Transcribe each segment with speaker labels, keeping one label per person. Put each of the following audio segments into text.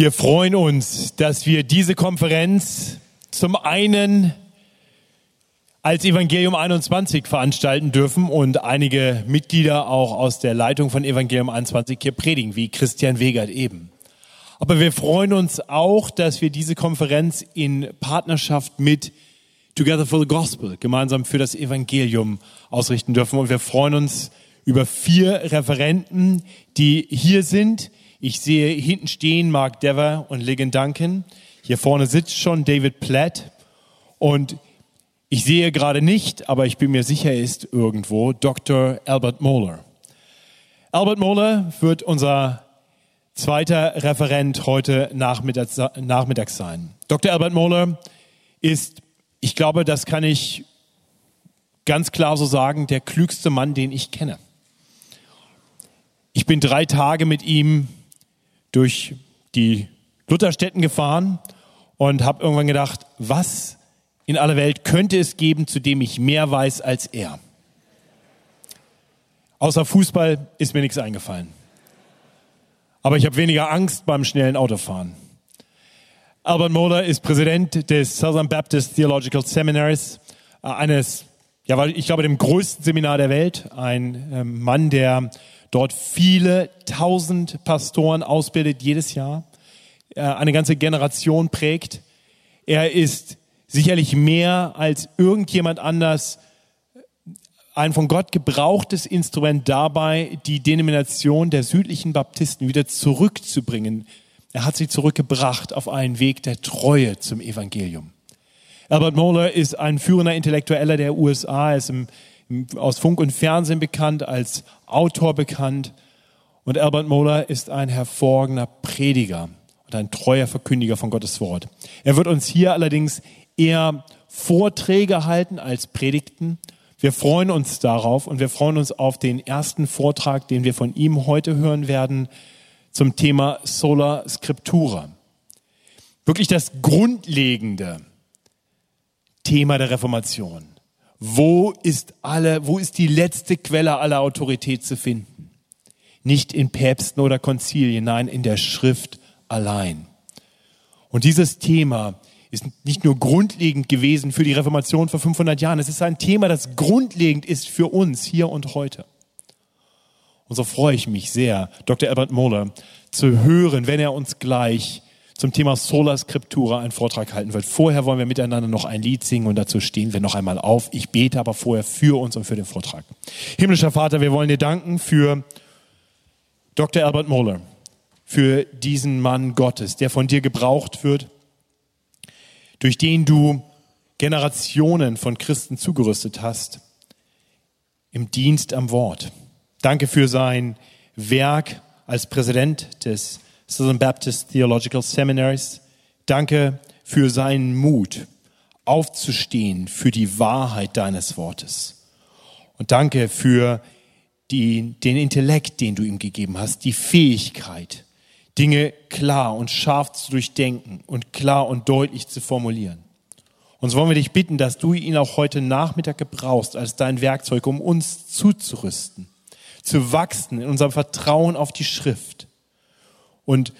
Speaker 1: Wir freuen uns, dass wir diese Konferenz zum einen als Evangelium 21 veranstalten dürfen und einige Mitglieder auch aus der Leitung von Evangelium 21 hier predigen, wie Christian Wegert eben. Aber wir freuen uns auch, dass wir diese Konferenz in Partnerschaft mit Together for the Gospel gemeinsam für das Evangelium ausrichten dürfen. Und wir freuen uns über vier Referenten, die hier sind. Ich sehe hinten stehen Mark Dever und Ligon Duncan. Hier vorne sitzt schon David Platt. Und ich sehe gerade nicht, aber ich bin mir sicher, er ist irgendwo Dr. Albert Moeller. Albert Moeller wird unser zweiter Referent heute Nachmittags, Nachmittags sein. Dr. Albert Moeller ist, ich glaube, das kann ich ganz klar so sagen, der klügste Mann, den ich kenne. Ich bin drei Tage mit ihm durch die Lutherstädten gefahren und habe irgendwann gedacht, was in aller Welt könnte es geben, zu dem ich mehr weiß als er? Außer Fußball ist mir nichts eingefallen. Aber ich habe weniger Angst beim schnellen Autofahren. Albert Mohler ist Präsident des Southern Baptist Theological Seminaries, äh, eines, ja, ich glaube, dem größten Seminar der Welt. Ein ähm, Mann, der dort viele tausend Pastoren ausbildet jedes Jahr, äh, eine ganze Generation prägt. Er ist sicherlich mehr als irgendjemand anders ein von Gott gebrauchtes Instrument dabei, die Denomination der südlichen Baptisten wieder zurückzubringen. Er hat sie zurückgebracht auf einen Weg der Treue zum Evangelium. Albert Mohler ist ein führender Intellektueller der USA. Er ist im aus Funk und Fernsehen bekannt, als Autor bekannt. Und Albert Mohler ist ein hervorragender Prediger und ein treuer Verkündiger von Gottes Wort. Er wird uns hier allerdings eher Vorträge halten als Predigten. Wir freuen uns darauf und wir freuen uns auf den ersten Vortrag, den wir von ihm heute hören werden zum Thema Sola Scriptura. Wirklich das grundlegende Thema der Reformation. Wo ist alle, wo ist die letzte Quelle aller Autorität zu finden? Nicht in Päpsten oder Konzilien, nein, in der Schrift allein. Und dieses Thema ist nicht nur grundlegend gewesen für die Reformation vor 500 Jahren, es ist ein Thema, das grundlegend ist für uns hier und heute. Und so freue ich mich sehr, Dr. Albert Mohler zu hören, wenn er uns gleich zum Thema Sola Scriptura einen Vortrag halten wird. Vorher wollen wir miteinander noch ein Lied singen und dazu stehen wir noch einmal auf. Ich bete aber vorher für uns und für den Vortrag. Himmlischer Vater, wir wollen dir danken für Dr. Albert Mohler, für diesen Mann Gottes, der von dir gebraucht wird, durch den du Generationen von Christen zugerüstet hast im Dienst am Wort. Danke für sein Werk als Präsident des Southern Baptist Theological Seminaries. Danke für seinen Mut, aufzustehen für die Wahrheit deines Wortes. Und danke für die, den Intellekt, den du ihm gegeben hast, die Fähigkeit, Dinge klar und scharf zu durchdenken und klar und deutlich zu formulieren. Und so wollen wir dich bitten, dass du ihn auch heute Nachmittag gebrauchst als dein Werkzeug, um uns zuzurüsten, zu wachsen in unserem Vertrauen auf die Schrift und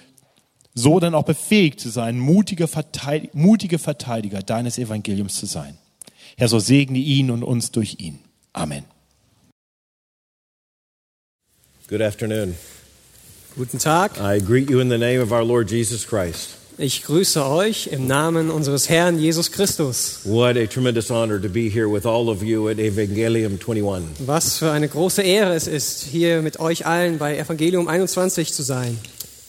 Speaker 1: so dann auch befähigt zu sein, mutige, Verteidiger, mutige Verteidiger deines Evangeliums zu sein. Herr, so segne ihn und uns durch ihn. Amen.
Speaker 2: Good afternoon.
Speaker 3: Guten Tag.
Speaker 2: I greet you in the name of our Lord Jesus Christ.
Speaker 3: Ich grüße euch im Namen unseres Herrn Jesus Christus.
Speaker 2: What a tremendous honor to be here with all of you at Evangelium 21.
Speaker 3: Was für eine große Ehre es ist, hier mit euch allen bei Evangelium 21 zu sein.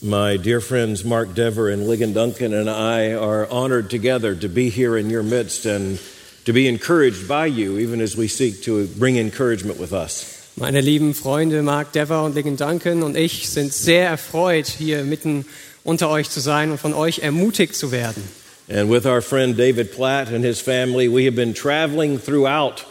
Speaker 2: My dear friends Mark Dever and Ligon Duncan and I are honored together to be here in your midst and to be encouraged by you, even as we seek to bring encouragement with us.
Speaker 3: Meine lieben Freunde Mark Dever und Ligon Duncan und ich sind sehr erfreut, hier mitten unter euch zu sein und von euch ermutigt zu werden.
Speaker 2: And with our friend David Platt and his family, we have been traveling throughout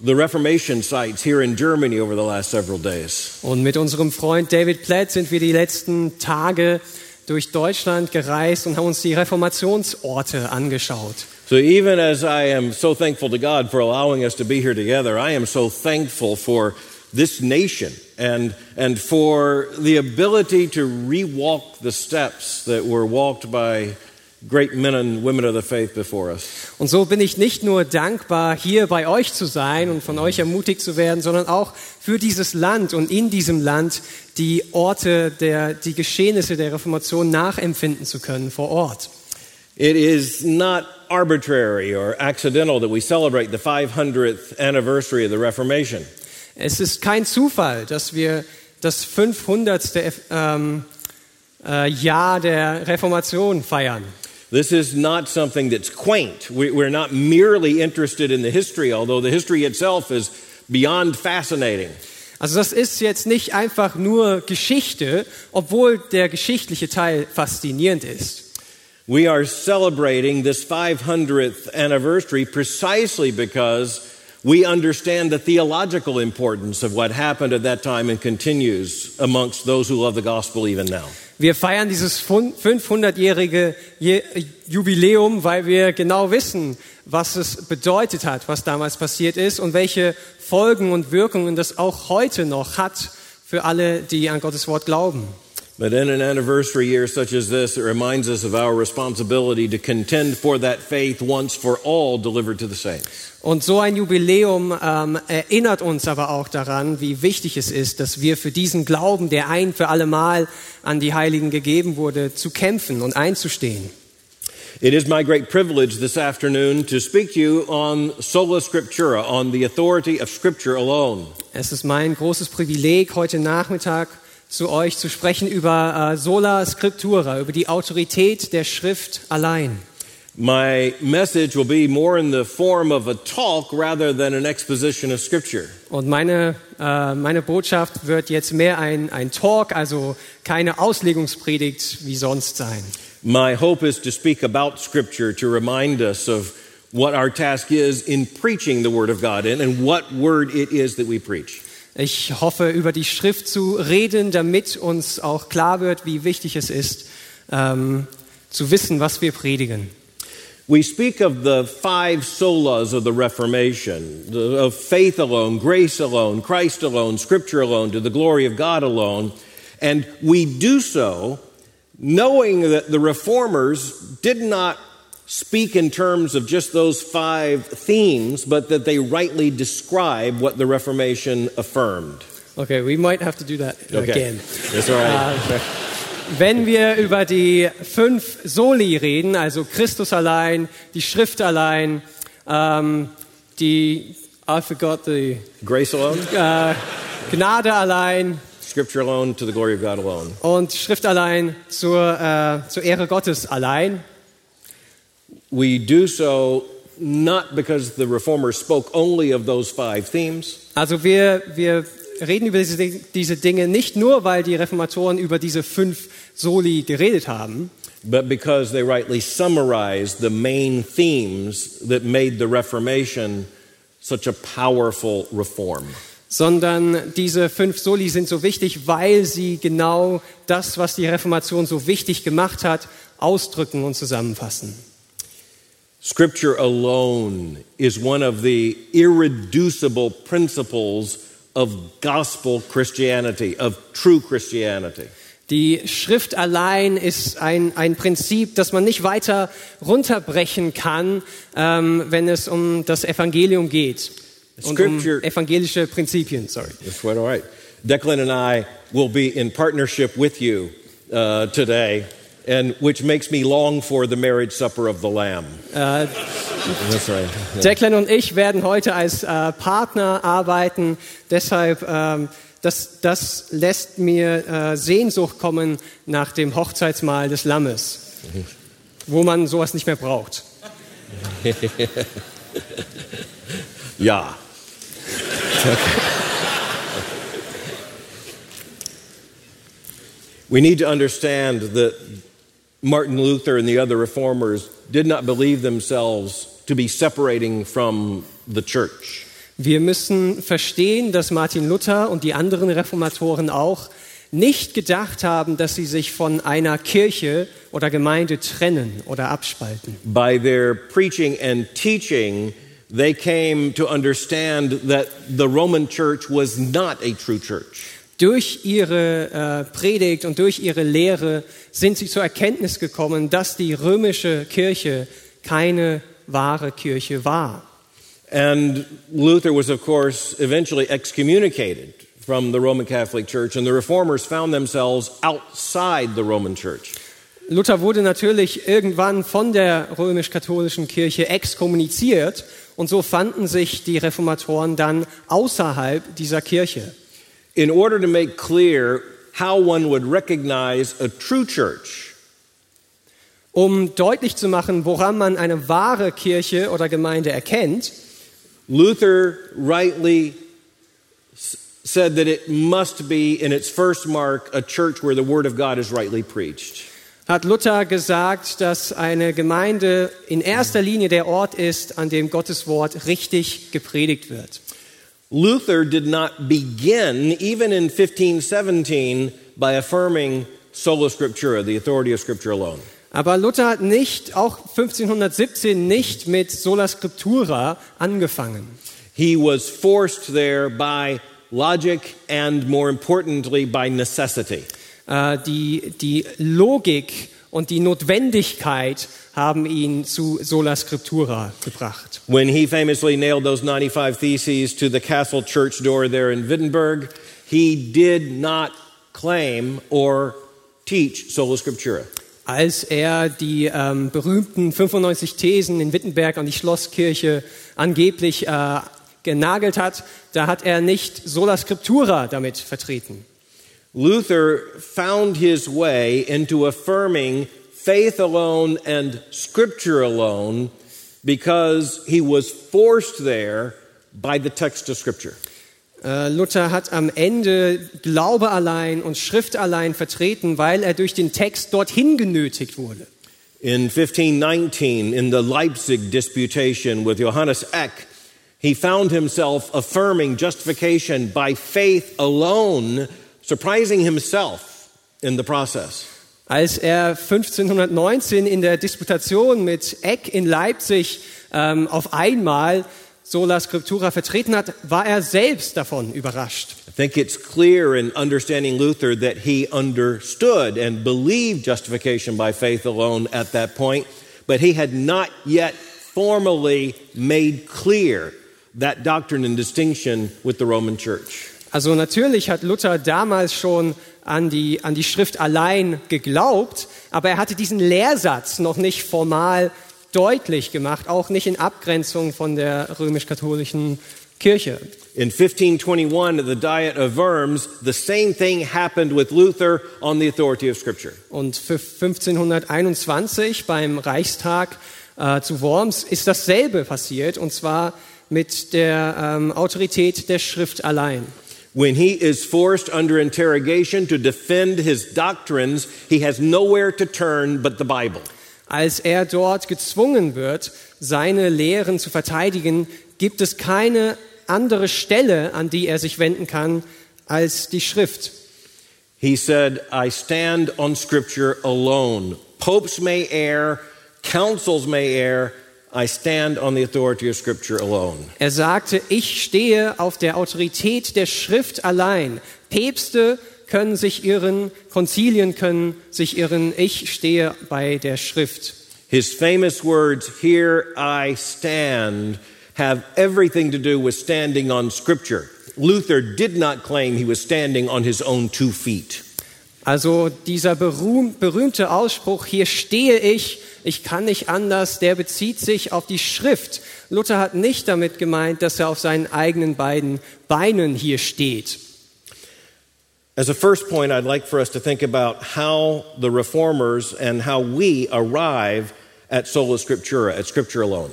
Speaker 2: the Reformation sites here in Germany over the last several days.
Speaker 3: Und mit unserem Freund David Platt sind wir die letzten Tage durch Deutschland gereist und haben uns die Reformationsorte angeschaut.
Speaker 2: So even as I am so thankful to God for allowing us to be here together, I am so thankful for this nation and, and for the ability to rewalk the steps that were walked by great men and women of the faith before us.
Speaker 3: Und so bin ich nicht nur dankbar, hier bei euch zu sein und von euch ermutigt zu werden, sondern auch für dieses Land und in diesem Land die Orte der, die Geschehnisse der Reformation nachempfinden zu können vor Ort.
Speaker 2: It is not arbitrary or accidental that we celebrate the 500th anniversary of the Reformation.
Speaker 3: Es ist kein Zufall, dass wir das 500. Ähm, äh, Jahr der Reformation feiern.
Speaker 2: This is not something that's quaint. We, we're not merely interested in the history, although the history itself is beyond fascinating.
Speaker 3: Also das ist jetzt nicht einfach nur Geschichte, obwohl der geschichtliche Teil faszinierend ist.
Speaker 2: We are celebrating this 500th anniversary precisely because we understand the theological importance of what happened at that time and continues amongst those who love the gospel even now.
Speaker 3: Wir feiern dieses 500-jährige Jubiläum, weil wir genau wissen, was es bedeutet hat, was damals passiert ist und welche Folgen und Wirkungen das auch heute noch hat für alle, die an Gottes Wort glauben.
Speaker 2: But in an anniversary year such as this, it reminds us of our responsibility to contend for that faith once for all delivered to the saints.
Speaker 3: Und so ein Jubiläum ähm, erinnert uns aber auch daran, wie wichtig es ist, dass wir für diesen Glauben, der ein für alle Mal an die Heiligen gegeben wurde, zu kämpfen und einzustehen.
Speaker 2: It is my great privilege this afternoon to speak to you on sola scriptura, on the authority of Scripture alone.
Speaker 3: Es ist mein großes Privileg, heute Nachmittag zu euch zu sprechen über äh, sola scriptura, über die Autorität der Schrift allein.
Speaker 2: My message will be more in the form of a talk rather than an exposition of scripture.
Speaker 3: Und meine, äh, meine Botschaft wird jetzt mehr ein, ein Talk, also keine Auslegungspredigt wie sonst sein.
Speaker 2: My hope is to speak about scripture to remind us of what our task is in preaching the word of God and, and what word it is that we preach.
Speaker 3: Ich hoffe, über die Schrift zu reden, damit uns auch klar wird, wie wichtig es ist, ähm, zu wissen, was wir predigen.
Speaker 2: We speak of the five solas of the Reformation of faith alone, grace alone, Christ alone, Scripture alone, to the glory of God alone. And we do so knowing that the reformers did not speak in terms of just those five themes, but that they rightly describe what the Reformation affirmed.
Speaker 3: Okay, we might have to do that
Speaker 2: Okay.
Speaker 3: again.
Speaker 2: That's all right.
Speaker 3: Äh, wenn wir über die fünf Soli reden, also Christus allein, die Schrift allein, ähm, die, I forgot the,
Speaker 2: Grace alone,
Speaker 3: äh, Gnade allein
Speaker 2: Scripture alone, to the glory of God alone.
Speaker 3: und Schrift allein zur, äh, zur Ehre Gottes allein,
Speaker 2: We do so not because the reformers spoke only of those five themes,
Speaker 3: Also wir, wir reden über diese, diese Dinge nicht nur, weil die Reformatoren über diese fünf Soli geredet haben,
Speaker 2: but because they rightly summarized the main themes that made the Reformation such a powerful reform.
Speaker 3: sondern diese fünf Soli sind so wichtig, weil sie genau das, was die Reformation so wichtig gemacht hat, ausdrücken und zusammenfassen.
Speaker 2: Scripture alone is one of the irreducible principles of gospel Christianity, of true Christianity.
Speaker 3: Die Schrift allein ist ein, ein Prinzip, das man nicht weiter runterbrechen kann, ähm, wenn es um das Evangelium geht. Und um evangelische Prinzipien, sorry.
Speaker 2: That's quite all right. Declan and I will be in partnership with you uh, today, and which makes me long for the marriage supper of the Lamb. Uh, That's right.
Speaker 3: Declan und ich werden heute als äh, Partner arbeiten. Deshalb, ähm, das, das lässt mir äh, Sehnsucht kommen nach dem Hochzeitsmahl des Lammes, wo man sowas nicht mehr braucht.
Speaker 2: Ja. we need to understand that Martin Luther and the other reformers did not believe themselves to be separating from the church.
Speaker 3: Wir müssen verstehen, dass Martin Luther und die anderen Reformatoren auch nicht gedacht haben, dass sie sich von einer Kirche oder Gemeinde trennen oder abspalten.
Speaker 2: By their preaching and teaching, they came to understand that the Roman church was not a true church.
Speaker 3: Durch ihre äh, Predigt und durch ihre Lehre sind sie zur Erkenntnis gekommen, dass die römische Kirche keine wahre Kirche war.
Speaker 2: And Luther was, of course, eventually excommunicated from the Roman Catholic Church, and the reformers found themselves outside the Roman Church.
Speaker 3: Luther wurde natürlich irgendwann von der römisch-katholischen Kirche exkommuniziert und so fanden sich die Reformatoren dann außerhalb dieser Kirche.
Speaker 2: In order to make clear how one would recognize a true church,
Speaker 3: Um deutlich zu machen, woran man eine wahre Kirche oder Gemeinde erkennt,
Speaker 2: Luther rightly said that it must be, in its first mark, a church where the Word of God is rightly preached.
Speaker 3: hat Luther gesagt, dass eine Gemeinde in erster Linie der Ort ist, an dem Gottes Wort richtig gepredigt wird.
Speaker 2: Luther did not begin, even in 1517, by affirming sola scriptura, the authority of Scripture alone.
Speaker 3: Aber Luther hat nicht, auch 1517 nicht mit Sola Scriptura angefangen.
Speaker 2: He was forced there by logic and, more importantly, by necessity.
Speaker 3: Äh, die, die Logik und die Notwendigkeit haben ihn zu Sola Scriptura gebracht.
Speaker 2: When he famously nailed those 95 Theses to the castle church door there in Wittenberg, he did not claim or teach sola scriptura.
Speaker 3: Als er die ähm, berühmten 95 Thesen in Wittenberg an die Schlosskirche angeblich äh, genagelt hat, da hat er nicht Sola Scriptura damit vertreten.
Speaker 2: Luther found his way into affirming faith alone and scripture alone because he was forced there by the text of scripture.
Speaker 3: Äh, Luther hat am Ende Glaube allein und Schrift allein vertreten, weil er durch den Text dorthin genötigt wurde.
Speaker 2: In 1519, in the Leipzig disputation with Johannes Eck, he found himself affirming justification by faith alone, surprising himself in the process.
Speaker 3: Als er 1519 in der Disputation mit Eck in Leipzig ähm, auf einmal Sola Scriptura vertreten hat, war er selbst davon überrascht.
Speaker 2: I think it's clear in understanding Luther that he understood and believed justification by faith alone at that point, but he had not yet formally made clear that doctrine and distinction with the Roman Church.
Speaker 3: Also natürlich hat Luther damals schon an die, an die Schrift allein geglaubt, aber er hatte diesen Lehrsatz noch nicht formal deutlich gemacht, auch nicht in Abgrenzung von der römisch-katholischen Kirche.
Speaker 2: In 1521, at the Diet of Worms, the same thing happened with Luther on the authority of Scripture.
Speaker 3: Und für 1521 beim Reichstag äh, zu Worms ist dasselbe passiert, und zwar mit der ähm, Autorität der Schrift allein.
Speaker 2: When he is forced under interrogation to defend his doctrines, he has nowhere to turn but the Bible.
Speaker 3: Als er dort gezwungen wird, seine Lehren zu verteidigen, gibt es keine andere Stelle, an die er sich wenden kann, als die Schrift.
Speaker 2: He said, I stand on Scripture alone. Popes may err, councils may err. I stand on the authority of Scripture alone.
Speaker 3: Er sagte, ich stehe auf der Autorität der Schrift allein. Päpste können sich irren, Konzilien können sich irren, ich stehe bei der Schrift.
Speaker 2: His famous words, Here I stand, have everything to do with standing on Scripture. Luther did not claim he was standing on his own two feet.
Speaker 3: Also dieser berühm, berühmte Ausspruch, hier stehe ich, ich kann nicht anders, der bezieht sich auf die Schrift. Luther hat nicht damit gemeint, dass er auf seinen eigenen beiden Beinen hier steht.
Speaker 2: As a first point, I'd like for us to think about how the reformers and how we arrive at sola scriptura, at Scripture alone.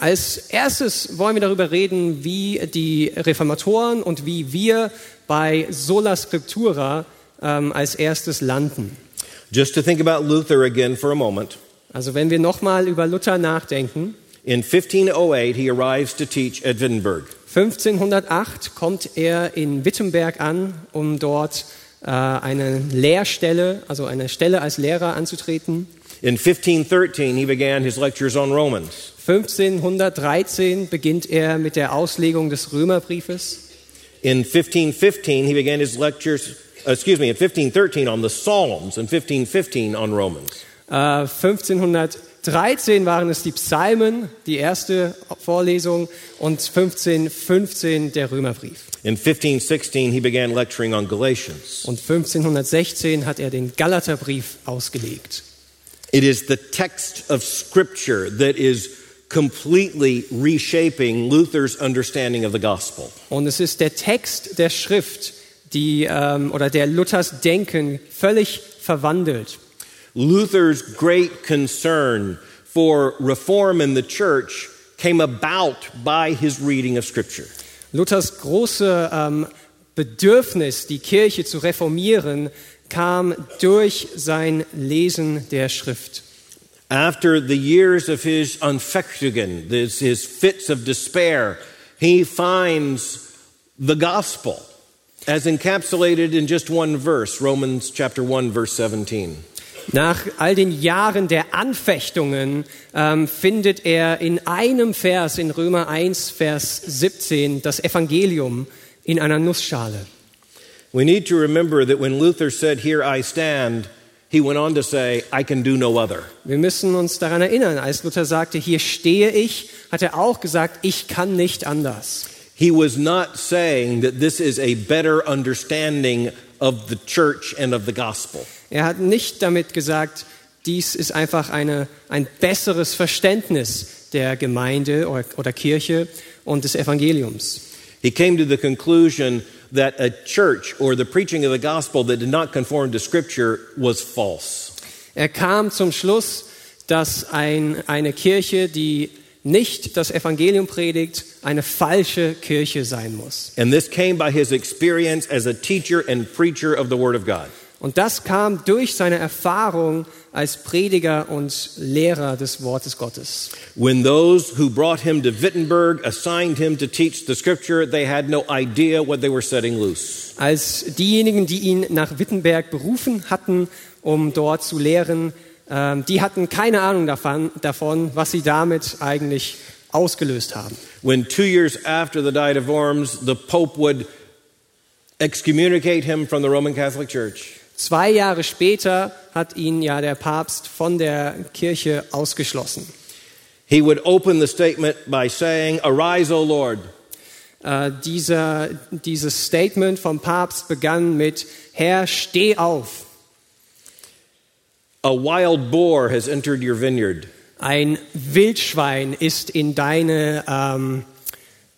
Speaker 3: Als erstes wollen wir darüber reden, wie die Reformatoren und wie wir bei Sola Scriptura ähm, als erstes landen.
Speaker 2: Just to think about Luther again for a moment.
Speaker 3: Also wenn wir nochmal über Luther nachdenken,
Speaker 2: In 1508, he arrives to teach at Wittenberg.
Speaker 3: 1508 kommt er in Wittenberg an, um dort äh, eine Lehrstelle, also eine Stelle als Lehrer anzutreten.
Speaker 2: In 1513, he began his lectures on Romans.
Speaker 3: 1513 beginnt er mit der Auslegung des Römerbriefes.
Speaker 2: In 1515, he began his lectures, excuse me, in 1513 on the Psalms, and 1515 on Romans.
Speaker 3: Äh, 1513 waren es die Psalmen, die erste Vorlesung, und 1515 der Römerbrief.
Speaker 2: In 1516, he began lecturing on Galatians.
Speaker 3: Und 1516 hat er den Galaterbrief ausgelegt.
Speaker 2: It is the text of Scripture that is completely reshaping Luther's understanding of the gospel.
Speaker 3: Und es ist der Text der Schrift, die ähm, oder der Luthers Denken völlig verwandelt.
Speaker 2: Luther's great concern for reform in the church came about by his reading of Scripture.
Speaker 3: Luthers große ähm, Bedürfnis, die Kirche zu reformieren, kam durch sein Lesen der Schrift.
Speaker 2: After the years of his Anfechtungen, this, his fits of despair, he finds the gospel as encapsulated in just one verse, Romans chapter 1 verse 17.
Speaker 3: Nach all den Jahren der Anfechtungen ähm, findet er in einem Vers in Römer 1, Vers 17 das Evangelium in einer Nussschale.
Speaker 2: We need to remember that when Luther said, Here I stand, he went on to say, I can do no other.
Speaker 3: Wir müssen uns daran erinnern, als Luther sagte, hier stehe ich, hat er auch gesagt, ich kann nicht anders.
Speaker 2: He was not saying that this is a better understanding of the church and of the gospel.
Speaker 3: Er hat nicht damit gesagt, dies ist einfach eine, ein besseres Verständnis der Gemeinde oder, oder Kirche und des Evangeliums.
Speaker 2: He came to the conclusion that a church or the preaching of the gospel that did not conform to Scripture was false.
Speaker 3: Er kam zum Schluss, dass ein, eine Kirche, die nicht das Evangelium predigt, eine falsche Kirche sein muss.
Speaker 2: And this came by his experience as a teacher and preacher of the Word of God.
Speaker 3: Und das kam durch seine Erfahrung als Prediger und Lehrer des Wortes Gottes.
Speaker 2: When those who brought him to Wittenberg assigned him to teach the Scripture, they had no idea what they were setting loose.
Speaker 3: Als diejenigen, die ihn nach Wittenberg berufen hatten, um dort zu lehren, ähm, die hatten keine Ahnung davon, davon, was sie damit eigentlich ausgelöst haben.
Speaker 2: When two years after the Diet of Worms, the Pope would excommunicate him from the Roman Catholic Church.
Speaker 3: Zwei Jahre später hat ihn ja der Papst von der Kirche ausgeschlossen.
Speaker 2: He would open the statement by saying, Arise, O Lord.
Speaker 3: Äh, dieser, dieses Statement vom Papst begann mit Herr, steh auf.
Speaker 2: A wild boar has entered your vineyard.
Speaker 3: Ein Wildschwein ist in, deine, ähm,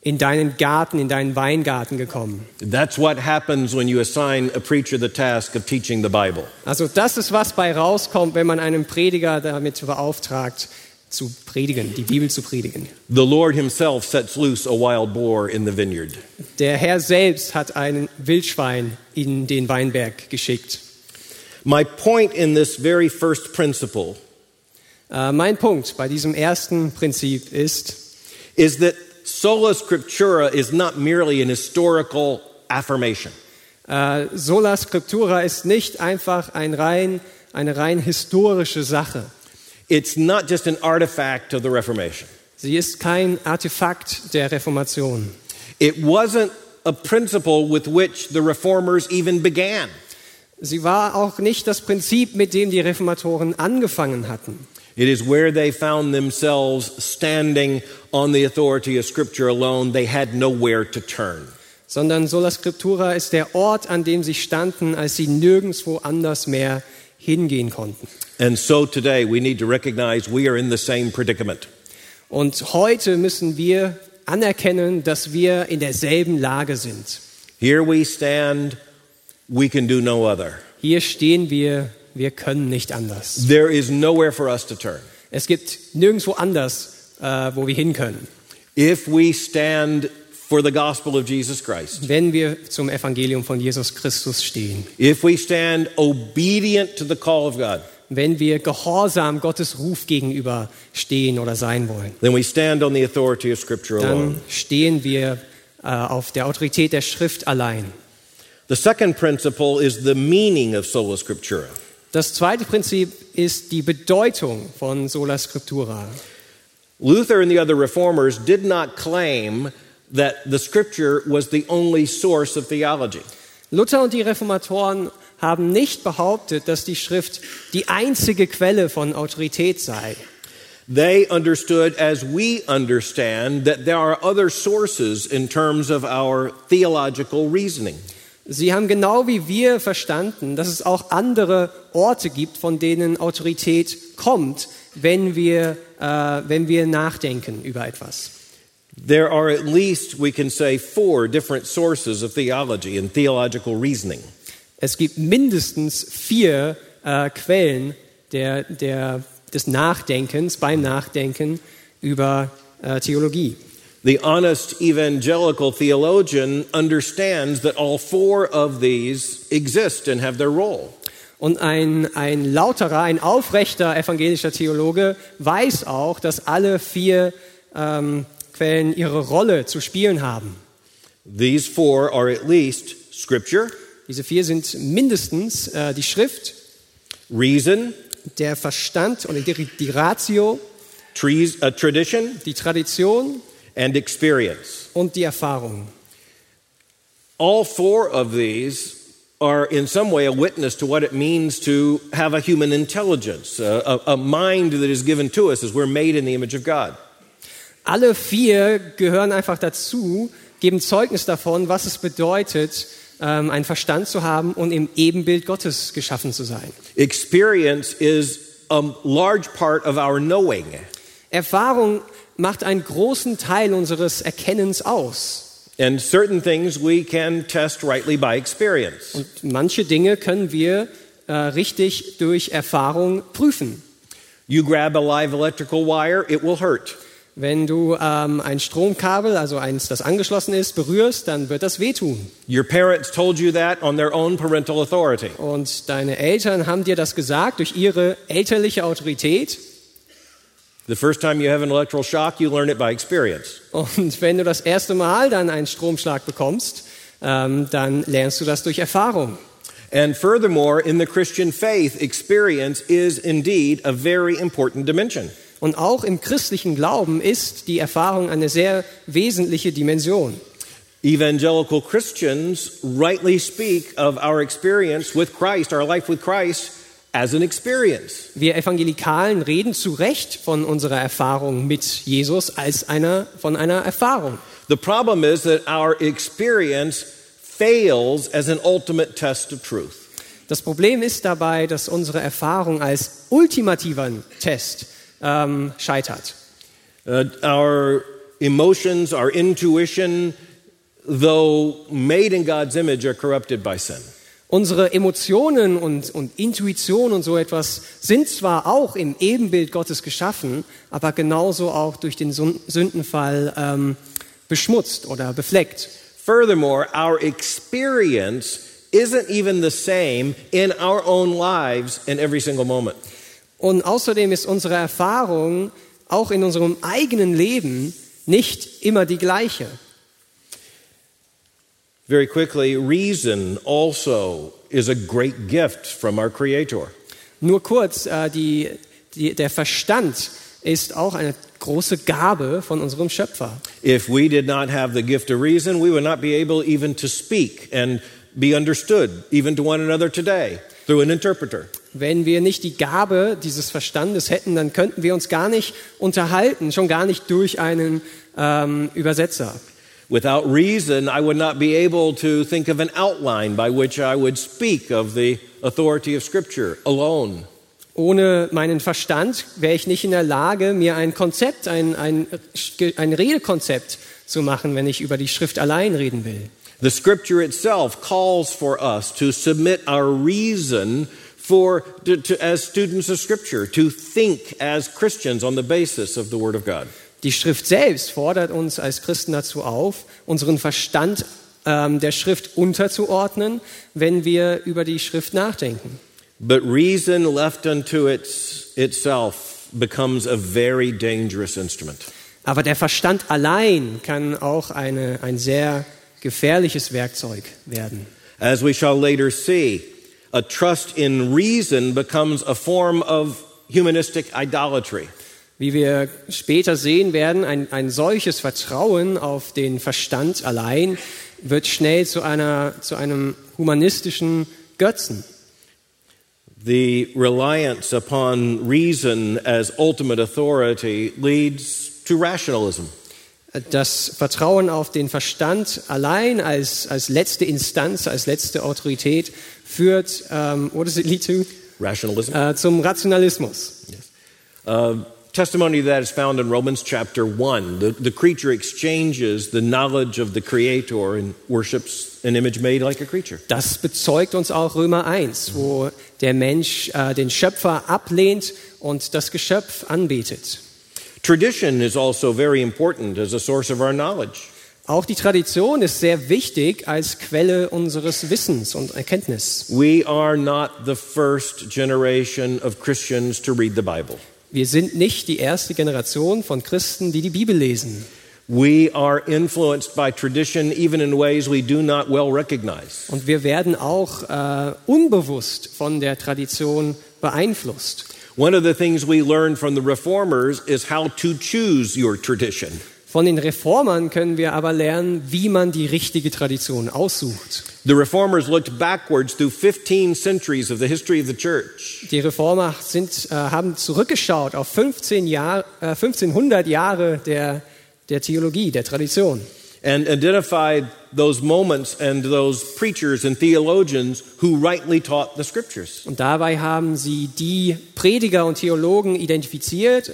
Speaker 3: in deinen Garten, in deinen Weingarten gekommen.
Speaker 2: That's what happens when you assign a preacher the task of teaching the Bible.
Speaker 3: Also das ist, was bei rauskommt, wenn man einen Prediger damit beauftragt, zu predigen, die Bibel zu predigen.
Speaker 2: The Lord Himself sets loose a wild boar in the vineyard.
Speaker 3: Der Herr selbst hat ein Wildschwein in den Weinberg geschickt.
Speaker 2: My point in this very first principle
Speaker 3: Äh, mein Punkt bei diesem ersten Prinzip ist,
Speaker 2: is that sola scriptura is not merely an historical affirmation.
Speaker 3: äh, Sola Scriptura ist nicht einfach ein rein, eine rein historische Sache.
Speaker 2: It's not just an artifact of the Reformation.
Speaker 3: Sie ist kein Artefakt der Reformation.
Speaker 2: It wasn't a principle with which the reformers even began.
Speaker 3: Sie war auch nicht das Prinzip, mit dem die Reformatoren angefangen hatten.
Speaker 2: It is where they found themselves standing on the authority of Scripture alone. They had nowhere to turn.
Speaker 3: sondern Sola Scriptura ist der Ort, an dem sie standen, als sie nirgendwo anders mehr hingehen konnten.
Speaker 2: And so today we need to recognize we are in the same predicament.
Speaker 3: Und heute müssen wir anerkennen, dass wir in derselben Lage sind.
Speaker 2: Here we stand, we can do no other.
Speaker 3: Hier stehen wir, wir können nicht anders.
Speaker 2: There is nowhere for us to turn.
Speaker 3: Es gibt nirgendwo anders, äh, wo wir hin können.
Speaker 2: If we stand for the gospel of Jesus Christ,
Speaker 3: Wenn wir zum Evangelium von Jesus Christus stehen,
Speaker 2: if we stand obedient to the call of God,
Speaker 3: wenn wir gehorsam Gottes Ruf gegenüber stehen oder sein wollen,
Speaker 2: then we stand on the authority of Scripture alone.
Speaker 3: dann stehen wir äh, auf der Autorität der Schrift allein.
Speaker 2: The second principle is the meaning of sola scriptura.
Speaker 3: Das zweite Prinzip ist die Bedeutung von Sola Scriptura.
Speaker 2: Luther and the other reformers did not claim that the scripture was the only source of theology.
Speaker 3: Luther und die Reformatoren haben nicht behauptet, dass die Schrift die einzige Quelle von Autorität sei.
Speaker 2: They understood, as we understand, that there are other sources in terms of our theological reasoning.
Speaker 3: Sie haben genau wie wir verstanden, dass es auch andere Orte gibt, von denen Autorität kommt, wenn wir, äh, wenn wir nachdenken über etwas.
Speaker 2: There are at least, we can say, four different sources of theology and theological reasoning.
Speaker 3: Es gibt mindestens vier äh, Quellen der, der, des Nachdenkens, beim Nachdenken über äh, Theologie.
Speaker 2: The honest evangelical theologian understands that all four of these exist and have their role.
Speaker 3: Und ein, ein lauterer, ein aufrechter evangelischer Theologe weiß auch, dass alle vier ähm, Quellen ihre Rolle zu spielen haben.
Speaker 2: These four are at least Scripture,
Speaker 3: Diese vier sind mindestens äh, die Schrift,
Speaker 2: reason,
Speaker 3: der Verstand oder die, die Ratio,
Speaker 2: trees, uh, tradition,
Speaker 3: die Tradition
Speaker 2: and experience.
Speaker 3: und die Erfahrung.
Speaker 2: All four of these are in some way a witness to what it means to have a human intelligence, a, a, a mind that is given to us as we're made in the image of God.
Speaker 3: Alle vier gehören einfach dazu, geben Zeugnis davon, was es bedeutet, ähm, einen Verstand zu haben und im Ebenbild Gottes geschaffen zu sein.
Speaker 2: Experience is a large part of our knowing.
Speaker 3: Erfahrung macht einen großen Teil unseres Erkennens aus.
Speaker 2: And certain things we can test rightly by experience.
Speaker 3: Und manche Dinge können wir äh, richtig durch Erfahrung prüfen.
Speaker 2: You grab a live electrical wire, it will hurt.
Speaker 3: Wenn du ähm, ein Stromkabel, also eins, das angeschlossen ist, berührst, dann wird das wehtun.
Speaker 2: Your parents told you that on their own parental authority.
Speaker 3: Und deine Eltern haben dir das gesagt durch ihre elterliche Autorität.
Speaker 2: The first time you have an electrical shock, you learn it by experience.
Speaker 3: Und wenn du das erste Mal dann einen Stromschlag bekommst, ähm, dann lernst du das durch Erfahrung.
Speaker 2: And furthermore, in the Christian faith, experience is indeed a very important dimension.
Speaker 3: Und auch im christlichen Glauben ist die Erfahrung eine sehr wesentliche Dimension.
Speaker 2: Evangelical Christians rightly speak of our experience with Christ, our life with Christ, as an experience.
Speaker 3: Wir Evangelikalen reden zu Recht von unserer Erfahrung mit Jesus als einer, von einer Erfahrung.
Speaker 2: The problem is that our experience fails as an ultimate test of truth.
Speaker 3: Das Problem ist dabei, dass unsere Erfahrung als ultimativen Test ähm, scheitert.
Speaker 2: Uh, our emotions, our intuition, though made in God's image, are corrupted by sin.
Speaker 3: Unsere Emotionen und, und Intuition und so etwas sind zwar auch im Ebenbild Gottes geschaffen, aber genauso auch durch den Sündenfall ähm, beschmutzt oder befleckt.
Speaker 2: Furthermore, our experience isn't even the same in our own lives in every single moment.
Speaker 3: Und außerdem ist unsere Erfahrung auch in unserem eigenen Leben nicht immer die gleiche.
Speaker 2: Very quickly, reason also is a great gift from our Creator.
Speaker 3: Nur kurz, äh, die, die, der Verstand ist auch eine große Gabe von unserem Schöpfer.
Speaker 2: If we did not have the gift of reason, we would not be able even to speak and be understood, even to one another today, through an interpreter.
Speaker 3: Wenn wir nicht die Gabe dieses Verstandes hätten, dann könnten wir uns gar nicht unterhalten, schon gar nicht durch einen ähm, Übersetzer.
Speaker 2: Without reason, I would not be able to think of an outline by which I would speak of the authority of Scripture alone.
Speaker 3: Ohne meinen Verstand wäre ich nicht in der Lage, mir ein Konzept, ein, ein, ein Redekonzept zu machen, wenn ich über die Schrift allein reden will.
Speaker 2: The Scripture itself calls for us to submit our reason for to, to, as students of Scripture, to think as Christians on the basis of the Word of God.
Speaker 3: Die Schrift selbst fordert uns als Christen dazu auf, unseren Verstand ähm, der Schrift unterzuordnen, wenn wir über die Schrift nachdenken.
Speaker 2: But reason left unto its, itself becomes a very dangerous instrument.
Speaker 3: Aber der Verstand allein kann auch eine, ein sehr gefährliches Werkzeug werden.
Speaker 2: As we shall later see, a trust in reason becomes a form of humanistic idolatry.
Speaker 3: Wie wir später sehen werden, ein, ein solches Vertrauen auf den Verstand allein wird schnell zu, einer, zu einem humanistischen Götzen.
Speaker 2: The reliance upon reason as ultimate authority leads to rationalism.
Speaker 3: Das Vertrauen auf den Verstand allein als, als letzte Instanz, als letzte Autorität führt, um, what does it lead to?
Speaker 2: Rationalism.
Speaker 3: Äh, zum Rationalismus.
Speaker 2: Uh, testimony of that is found in Romans chapter 1. The, the creature exchanges the knowledge of the Creator and worships an image made like a creature.
Speaker 3: Das bezeugt uns auch Römer 1, wo der Mensch äh, den Schöpfer ablehnt und das Geschöpf anbetet.
Speaker 2: Tradition is also very important as a source of our knowledge.
Speaker 3: Auch die Tradition ist sehr wichtig als Quelle unseres Wissens und Erkenntnis.
Speaker 2: We are not the first generation of Christians to read the Bible.
Speaker 3: Wir sind nicht die erste Generation von Christen, die die Bibel lesen.
Speaker 2: We are influenced by tradition even in ways we do not well recognize.
Speaker 3: Und wir werden auch äh, unbewusst von der Tradition beeinflusst.
Speaker 2: One of the things we learn from the reformers is how to choose your tradition.
Speaker 3: Von den Reformern können wir aber lernen, wie man die richtige Tradition aussucht.
Speaker 2: The reformers looked backwards through 15 centuries of the history of the church.
Speaker 3: Die Reformer sind, äh, haben zurückgeschaut auf 15 Jahr, äh, 1500 Jahre der, der Theologie, der Tradition.
Speaker 2: and identified those moments and those preachers and theologians who rightly taught the scriptures.
Speaker 3: Und dabei haben sie die Prediger und Theologen identifiziert,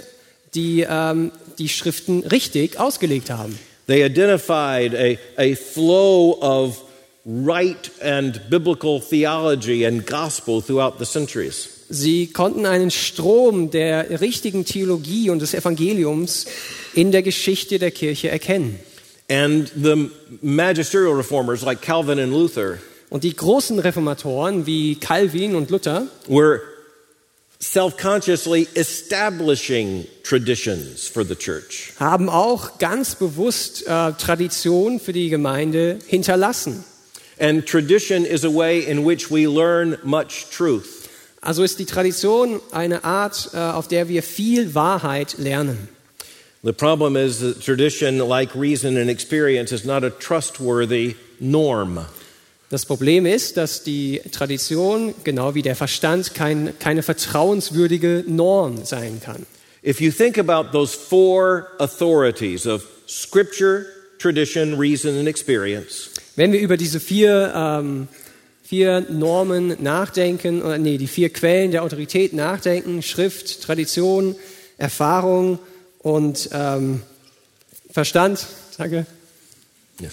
Speaker 3: die ähm, die Schriften richtig ausgelegt haben.
Speaker 2: They identified a, a flow of right and biblical theology and gospel throughout the centuries.
Speaker 3: Sie konnten einen Strom der richtigen Theologie und des Evangeliums in der Geschichte der Kirche erkennen.
Speaker 2: And the magisterial reformers like Calvin and Luther
Speaker 3: Und die großen Reformatoren wie Calvin und Luther
Speaker 2: were self consciously establishing traditions for the church.
Speaker 3: haben auch ganz bewusst äh, Tradition für die Gemeinde hinterlassen.
Speaker 2: And tradition is a way in which we learn much truth.
Speaker 3: Also ist die Tradition eine Art, äh, auf der wir viel Wahrheit lernen.
Speaker 2: The problem is that tradition, like reason and experience, is not a trustworthy norm.
Speaker 3: Das Problem ist, dass die Tradition, genau wie der Verstand, kein, keine vertrauenswürdige Norm sein kann.
Speaker 2: If you think about those four authorities of scripture, tradition, reason, and experience,
Speaker 3: Wenn wir über diese vier, ähm, vier Normen nachdenken, oder nee, die vier Quellen der Autorität nachdenken, Schrift, Tradition, Erfahrung und ähm, Verstand, danke,
Speaker 2: yes.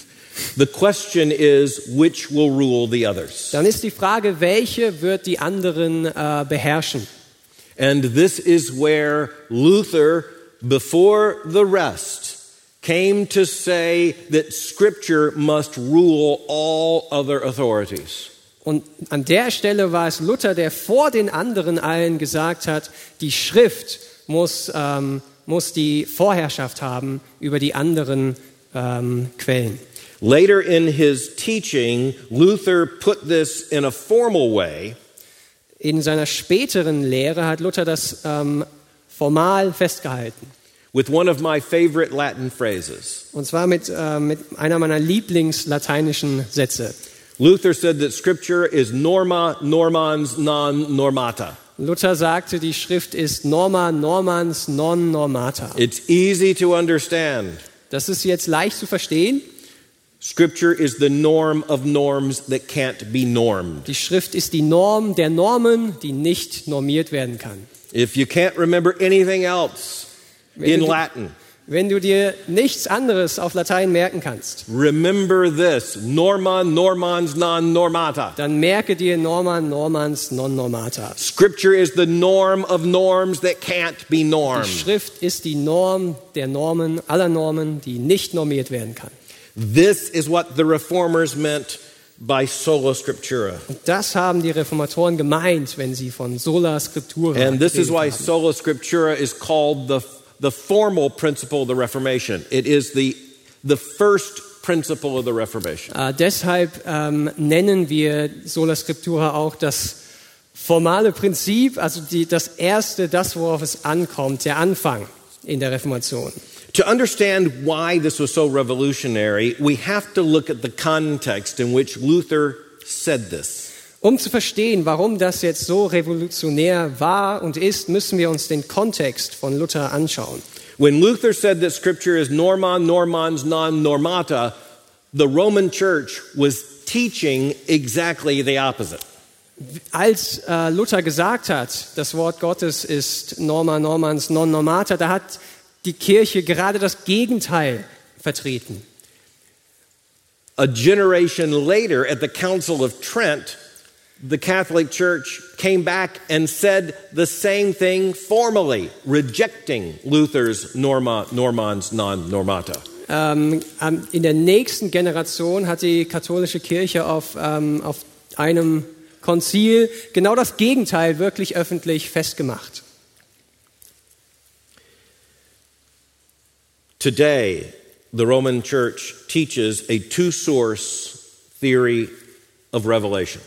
Speaker 2: The question is which will rule the others?
Speaker 3: dann ist die Frage, welche wird die anderen äh, beherrschen?
Speaker 2: And this is where Luther, before the rest, came to say that scripture must rule all other authorities.
Speaker 3: Und an der Stelle war es Luther, der vor den anderen allen gesagt hat, die Schrift muss, ähm, muss die Vorherrschaft haben über die anderen ähm, Quellen.
Speaker 2: Later in his teaching, Luther put this in a formal way
Speaker 3: In seiner späteren Lehre hat Luther das ähm, formal festgehalten.
Speaker 2: with one of my favorite Latin phrases.
Speaker 3: Und zwar mit, äh, mit einer meiner Lieblingslateinischen Sätze.
Speaker 2: Luther said that scripture is norma normans non normata.
Speaker 3: Luther sagte, die Schrift ist norma normans non normata.
Speaker 2: It's easy to understand.
Speaker 3: Das ist jetzt leicht zu verstehen.
Speaker 2: Scripture is the norm of norms that can't be normed.
Speaker 3: Die Schrift ist die Norm der Normen, die nicht normiert werden kann.
Speaker 2: If you can't remember anything else in
Speaker 3: du-
Speaker 2: Latin,
Speaker 3: Wenn du dir nichts anderes auf Latein merken kannst,
Speaker 2: remember this norma normans non normata.
Speaker 3: dann merke dir Norma normans non normata.
Speaker 2: Scripture is the norm of norms that can't be
Speaker 3: Die
Speaker 2: normed.
Speaker 3: Schrift ist die Norm der Normen, aller Normen, die nicht normiert werden kann.
Speaker 2: This is what the reformers meant by sola scriptura.
Speaker 3: Und das haben die Reformatoren gemeint, wenn sie von sola scriptura
Speaker 2: And this is why
Speaker 3: haben.
Speaker 2: sola scriptura is called the, the formal principle of the Reformation. It is the, the first principle of the Reformation.
Speaker 3: Äh, deshalb ähm, nennen wir Sola Scriptura auch das formale Prinzip, also die, das erste, das, worauf es ankommt, der Anfang in der Reformation.
Speaker 2: To understand why this was so revolutionary, we have to look at the context in which Luther said this.
Speaker 3: Um zu verstehen, warum das jetzt so revolutionär war und ist, müssen wir uns den Kontext von Luther anschauen.
Speaker 2: When Luther said that Scripture is norma, normans, non normata, the Roman Church was teaching exactly the opposite.
Speaker 3: Als äh, Luther gesagt hat, das Wort Gottes ist norma, normans, non normata, da hat die Kirche gerade das Gegenteil vertreten.
Speaker 2: A generation later, at the Council of Trent, the Catholic Church came back and said the same thing formally, rejecting Luther's norma, normans, non normata.
Speaker 3: Ähm, in der nächsten Generation hat die katholische Kirche auf, ähm, auf einem Konzil genau das Gegenteil wirklich öffentlich festgemacht.
Speaker 2: Today, the Roman Church teaches a two source theory of revelation.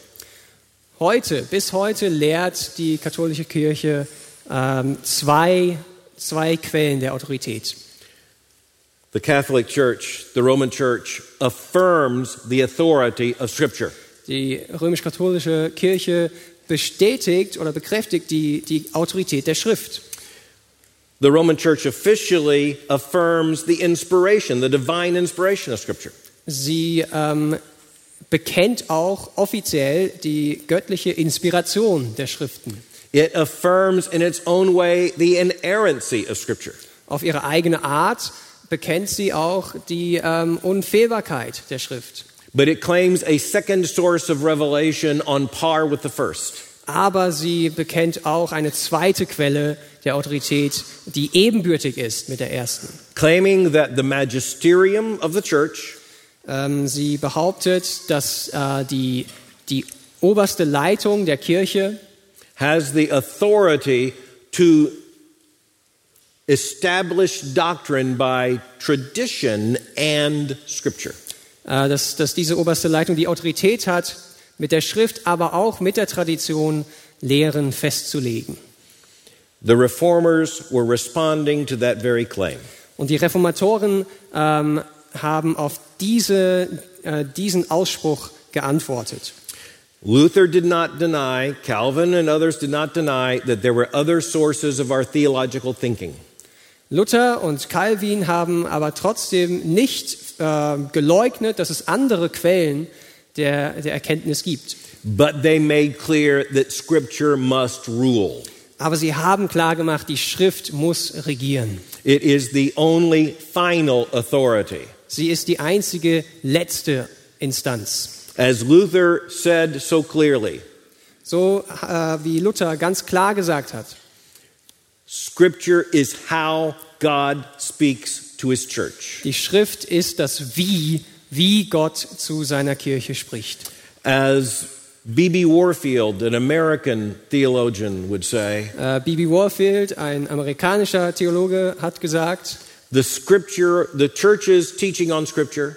Speaker 3: Heute, bis heute lehrt die katholische Kirche ähm, zwei, zwei Quellen der Autorität.
Speaker 2: The Catholic Church, the Roman Church, affirms the authority of Scripture.
Speaker 3: Die römisch-katholische Kirche bestätigt oder bekräftigt die, die Autorität der Schrift.
Speaker 2: The Roman Church officially affirms the inspiration, the divine inspiration of Scripture.
Speaker 3: Sie ähm, bekennt auch offiziell die göttliche Inspiration der Schriften.
Speaker 2: It affirms in its own way the inerrancy of Scripture.
Speaker 3: Auf ihre eigene Art bekennt sie auch die ähm, Unfehlbarkeit der Schrift.
Speaker 2: But it claims a second source of revelation on par with the first.
Speaker 3: Aber sie bekennt auch eine zweite Quelle der Autorität, die ebenbürtig ist mit der ersten.
Speaker 2: Claiming that the magisterium of the church
Speaker 3: Ähm, sie behauptet, dass äh, die, die oberste Leitung der Kirche
Speaker 2: has the authority to establish doctrine by tradition and Scripture.
Speaker 3: äh, dass, dass diese oberste Leitung die Autorität hat, mit der Schrift, aber auch mit der Tradition Lehren festzulegen.
Speaker 2: The reformers were responding to that very claim.
Speaker 3: Und die Reformatoren ähm, haben auf diese, äh, diesen Ausspruch geantwortet.
Speaker 2: Luther did not deny, Calvin and others did not deny that there were other sources of our theological thinking.
Speaker 3: Luther und Calvin haben aber trotzdem nicht äh, geleugnet, dass es andere Quellen der, der Erkenntnis gibt.
Speaker 2: But they made clear that Scripture must rule.
Speaker 3: Aber sie haben klargemacht, die Schrift muss regieren.
Speaker 2: It is the only final authority.
Speaker 3: Sie ist die einzige letzte Instanz.
Speaker 2: As Luther said so clearly,
Speaker 3: So äh, wie Luther ganz klar gesagt hat,
Speaker 2: Scripture is how God speaks to his church.
Speaker 3: die Schrift ist das Wie, wie Gott zu seiner Kirche spricht.
Speaker 2: As B.B. Warfield, an American theologian, would say,
Speaker 3: B.B. Warfield, ein amerikanischer Theologe, hat gesagt,
Speaker 2: the scripture, the church's teaching on scripture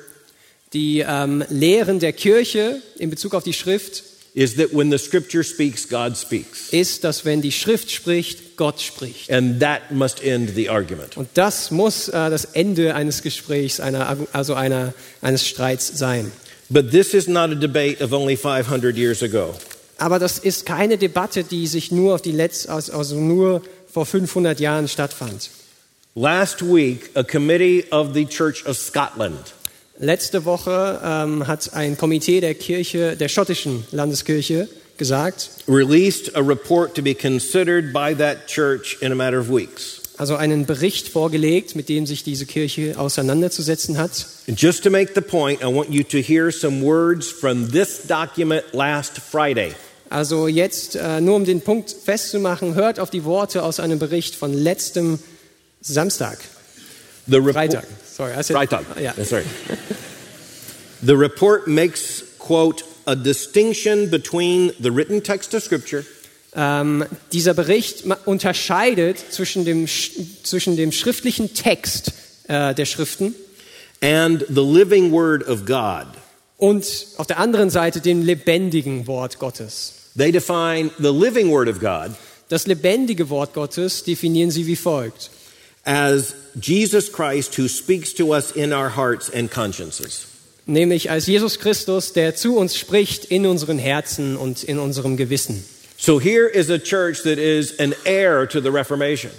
Speaker 3: die ähm, Lehren der Kirche in Bezug auf die Schrift
Speaker 2: is that when the scripture speaks, God speaks.
Speaker 3: ist, dass wenn die Schrift spricht, Gott spricht.
Speaker 2: And that must end the argument.
Speaker 3: Und das muss äh, das Ende eines Gesprächs, einer, also einer, eines Streits sein.
Speaker 2: But this is not a debate of only 500 years ago.
Speaker 3: Aber das ist keine Debatte, die sich nur auf die Letz-, also nur vor 500 Jahren stattfand.
Speaker 2: Last week, a committee of the Church of Scotland
Speaker 3: Letzte Woche ähm, hat ein Komitee der Kirche, der schottischen Landeskirche, gesagt,
Speaker 2: released a report to be considered by that church in a matter of weeks.
Speaker 3: also einen Bericht vorgelegt, mit dem sich diese Kirche auseinanderzusetzen hat.
Speaker 2: Just to make the point, I want you to hear some words from this document last Friday.
Speaker 3: Also jetzt, äh, nur um den Punkt festzumachen, hört auf die Worte aus einem Bericht von letztem Samstag,
Speaker 2: The report-
Speaker 3: Freitag. Sorry, I said,
Speaker 2: Freitag.
Speaker 3: Ja.
Speaker 2: That's right. the report makes, quote, a distinction between the written text of Scripture
Speaker 3: Ähm, dieser Bericht unterscheidet zwischen dem, sch- zwischen dem schriftlichen Text äh, der Schriften
Speaker 2: and the living Word of God.
Speaker 3: und auf der anderen Seite dem lebendigen Wort Gottes.
Speaker 2: They define the living Word of God
Speaker 3: Das lebendige Wort Gottes definieren sie wie folgt.
Speaker 2: As Jesus Christ who speaks to us in our hearts and consciences.
Speaker 3: Nämlich als Jesus Christus, der zu uns spricht in unseren Herzen und in unserem Gewissen.
Speaker 2: So here is a church that is an heir to the Reformation.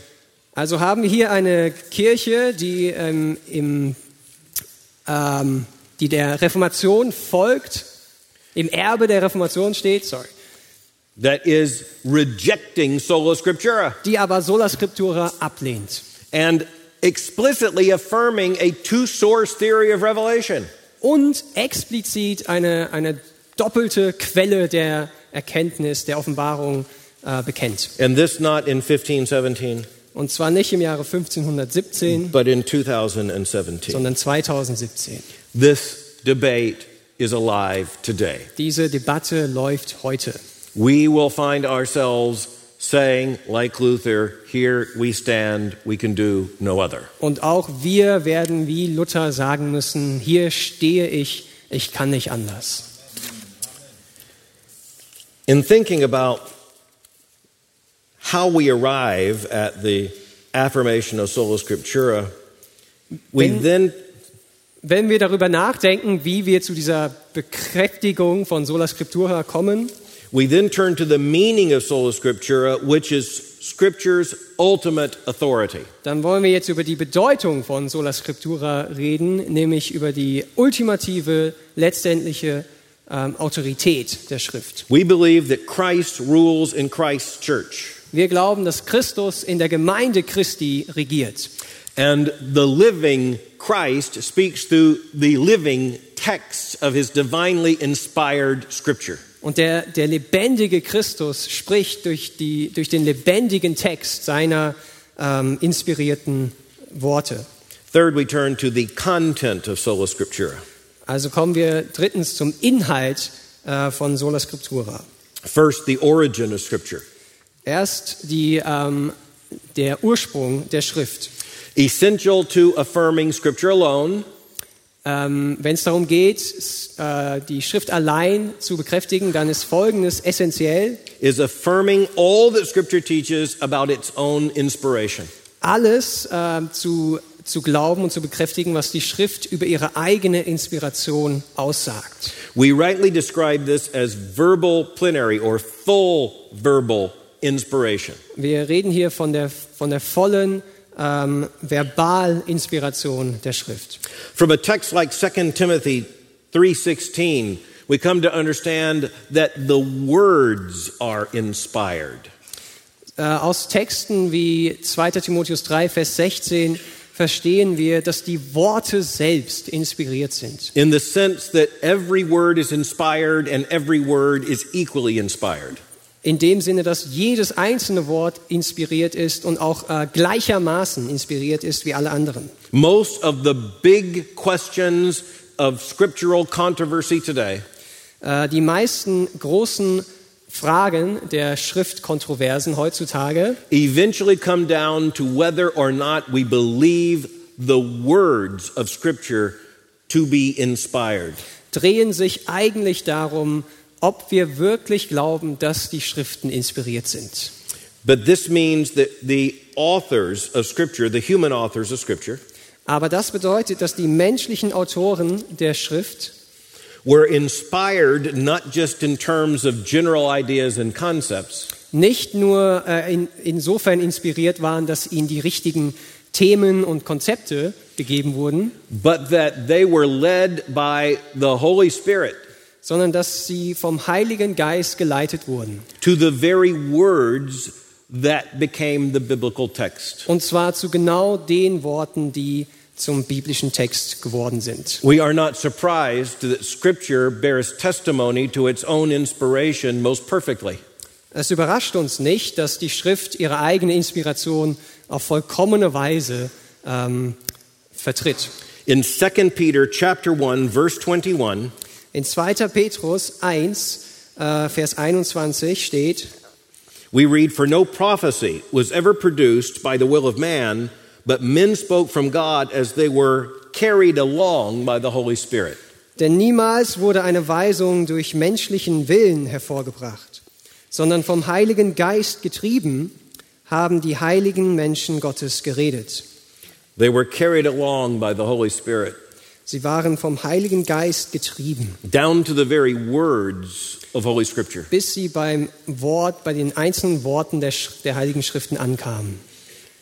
Speaker 3: Also haben wir hier eine Kirche, die, ähm, im, ähm, die der Reformation folgt, im Erbe der Reformation steht, sorry,
Speaker 2: that is rejecting sola scriptura
Speaker 3: die aber Sola Scriptura ablehnt
Speaker 2: and explicitly affirming a two source theory of revelation.
Speaker 3: und explizit eine, eine doppelte Quelle der Erkenntnis, der Offenbarung äh, bekennt.
Speaker 2: And this not in 1517,
Speaker 3: Und zwar nicht im Jahre 1517,
Speaker 2: but in 2017.
Speaker 3: sondern 2017.
Speaker 2: This debate is alive today.
Speaker 3: Diese Debatte läuft heute.
Speaker 2: We will find ourselves saying, like Luther, here we stand, we can do no other.
Speaker 3: Und auch wir werden wie Luther sagen müssen, hier stehe ich, ich kann nicht anders.
Speaker 2: In thinking about how we arrive at the affirmation of sola scriptura, we
Speaker 3: Wenn-
Speaker 2: then
Speaker 3: Wenn wir darüber nachdenken, wie wir zu dieser Bekräftigung von Sola Scriptura kommen,
Speaker 2: we then turn to the meaning of sola scriptura, which is scripture's ultimate authority.
Speaker 3: dann wollen wir jetzt über die Bedeutung von Sola Scriptura reden, nämlich über die ultimative, letztendliche ähm, Autorität der Schrift.
Speaker 2: We believe that Christ rules in Christ's church,
Speaker 3: Wir glauben, dass Christus in der Gemeinde Christi regiert.
Speaker 2: and the living Christ speaks through the living texts of his divinely inspired scripture.
Speaker 3: Und der, der lebendige Christus spricht durch, die, durch den lebendigen Text seiner ähm, inspirierten Worte.
Speaker 2: Third, we turn to the content of sola scriptura.
Speaker 3: Also kommen wir drittens zum Inhalt äh, von Sola Scriptura.
Speaker 2: First, the origin of scripture.
Speaker 3: Erst die, ähm, der Ursprung der Schrift.
Speaker 2: Essential to affirming scripture alone
Speaker 3: Ähm, Wenn es darum geht, äh, die Schrift allein zu bekräftigen, dann ist Folgendes essentiell.
Speaker 2: is affirming all that scripture teaches about its own inspiration.
Speaker 3: Alles ähm, zu, zu glauben und zu bekräftigen, was die Schrift über ihre eigene Inspiration aussagt.
Speaker 2: We rightly describe this as verbal plenary or full verbal inspiration.
Speaker 3: Wir reden hier von der, von der vollen ähm, Verbalinspiration der Schrift.
Speaker 2: From a text like 2 Timothy 3:16, we come to understand that the words are inspired.
Speaker 3: Äh, aus Texten wie 2. Timotheus 3, Vers 16 verstehen wir, dass die Worte selbst inspiriert sind.
Speaker 2: In the sense that every word is inspired and every word is equally inspired.
Speaker 3: In dem Sinne, dass jedes einzelne Wort inspiriert ist und auch äh, gleichermaßen inspiriert ist wie alle anderen.
Speaker 2: Most of the big questions of scriptural controversy today
Speaker 3: Äh, die meisten großen Fragen der Schriftkontroversen heutzutage
Speaker 2: eventually come down to whether or not we believe the words of Scripture to be inspired.
Speaker 3: drehen sich eigentlich darum, ob wir wirklich glauben, dass die Schriften inspiriert sind.
Speaker 2: But this means that the authors of Scripture, the human authors of Scripture,
Speaker 3: Aber das bedeutet, dass die menschlichen Autoren der Schrift
Speaker 2: were inspired not just in terms of general ideas and concepts,
Speaker 3: nicht nur äh, in, insofern inspiriert waren, dass ihnen die richtigen Themen und Konzepte gegeben wurden,
Speaker 2: but that they were led by the Holy Spirit
Speaker 3: sondern dass sie vom Heiligen Geist geleitet wurden.
Speaker 2: to the very words that became the biblical text.
Speaker 3: Und zwar zu genau den Worten, die zum biblischen Text geworden sind.
Speaker 2: We are not surprised that Scripture bears testimony to its own inspiration most perfectly.
Speaker 3: Es überrascht uns nicht, dass die Schrift ihre eigene Inspiration auf vollkommene Weise ähm, vertritt.
Speaker 2: In 2 Peter chapter 1 verse 21,
Speaker 3: In 2. Petrus 1, äh, Vers 21 steht,
Speaker 2: we read for no prophecy was ever produced by the will of man, but men spoke from God as they were carried along by the Holy Spirit.
Speaker 3: Denn niemals wurde eine Weisung durch menschlichen Willen hervorgebracht, sondern vom Heiligen Geist getrieben haben die heiligen Menschen Gottes geredet.
Speaker 2: They were carried along by the Holy Spirit,
Speaker 3: Sie waren vom Heiligen Geist getrieben,
Speaker 2: down to the very words of Holy Scripture.
Speaker 3: bis sie beim Wort, bei den einzelnen Worten der, der Heiligen Schriften ankamen.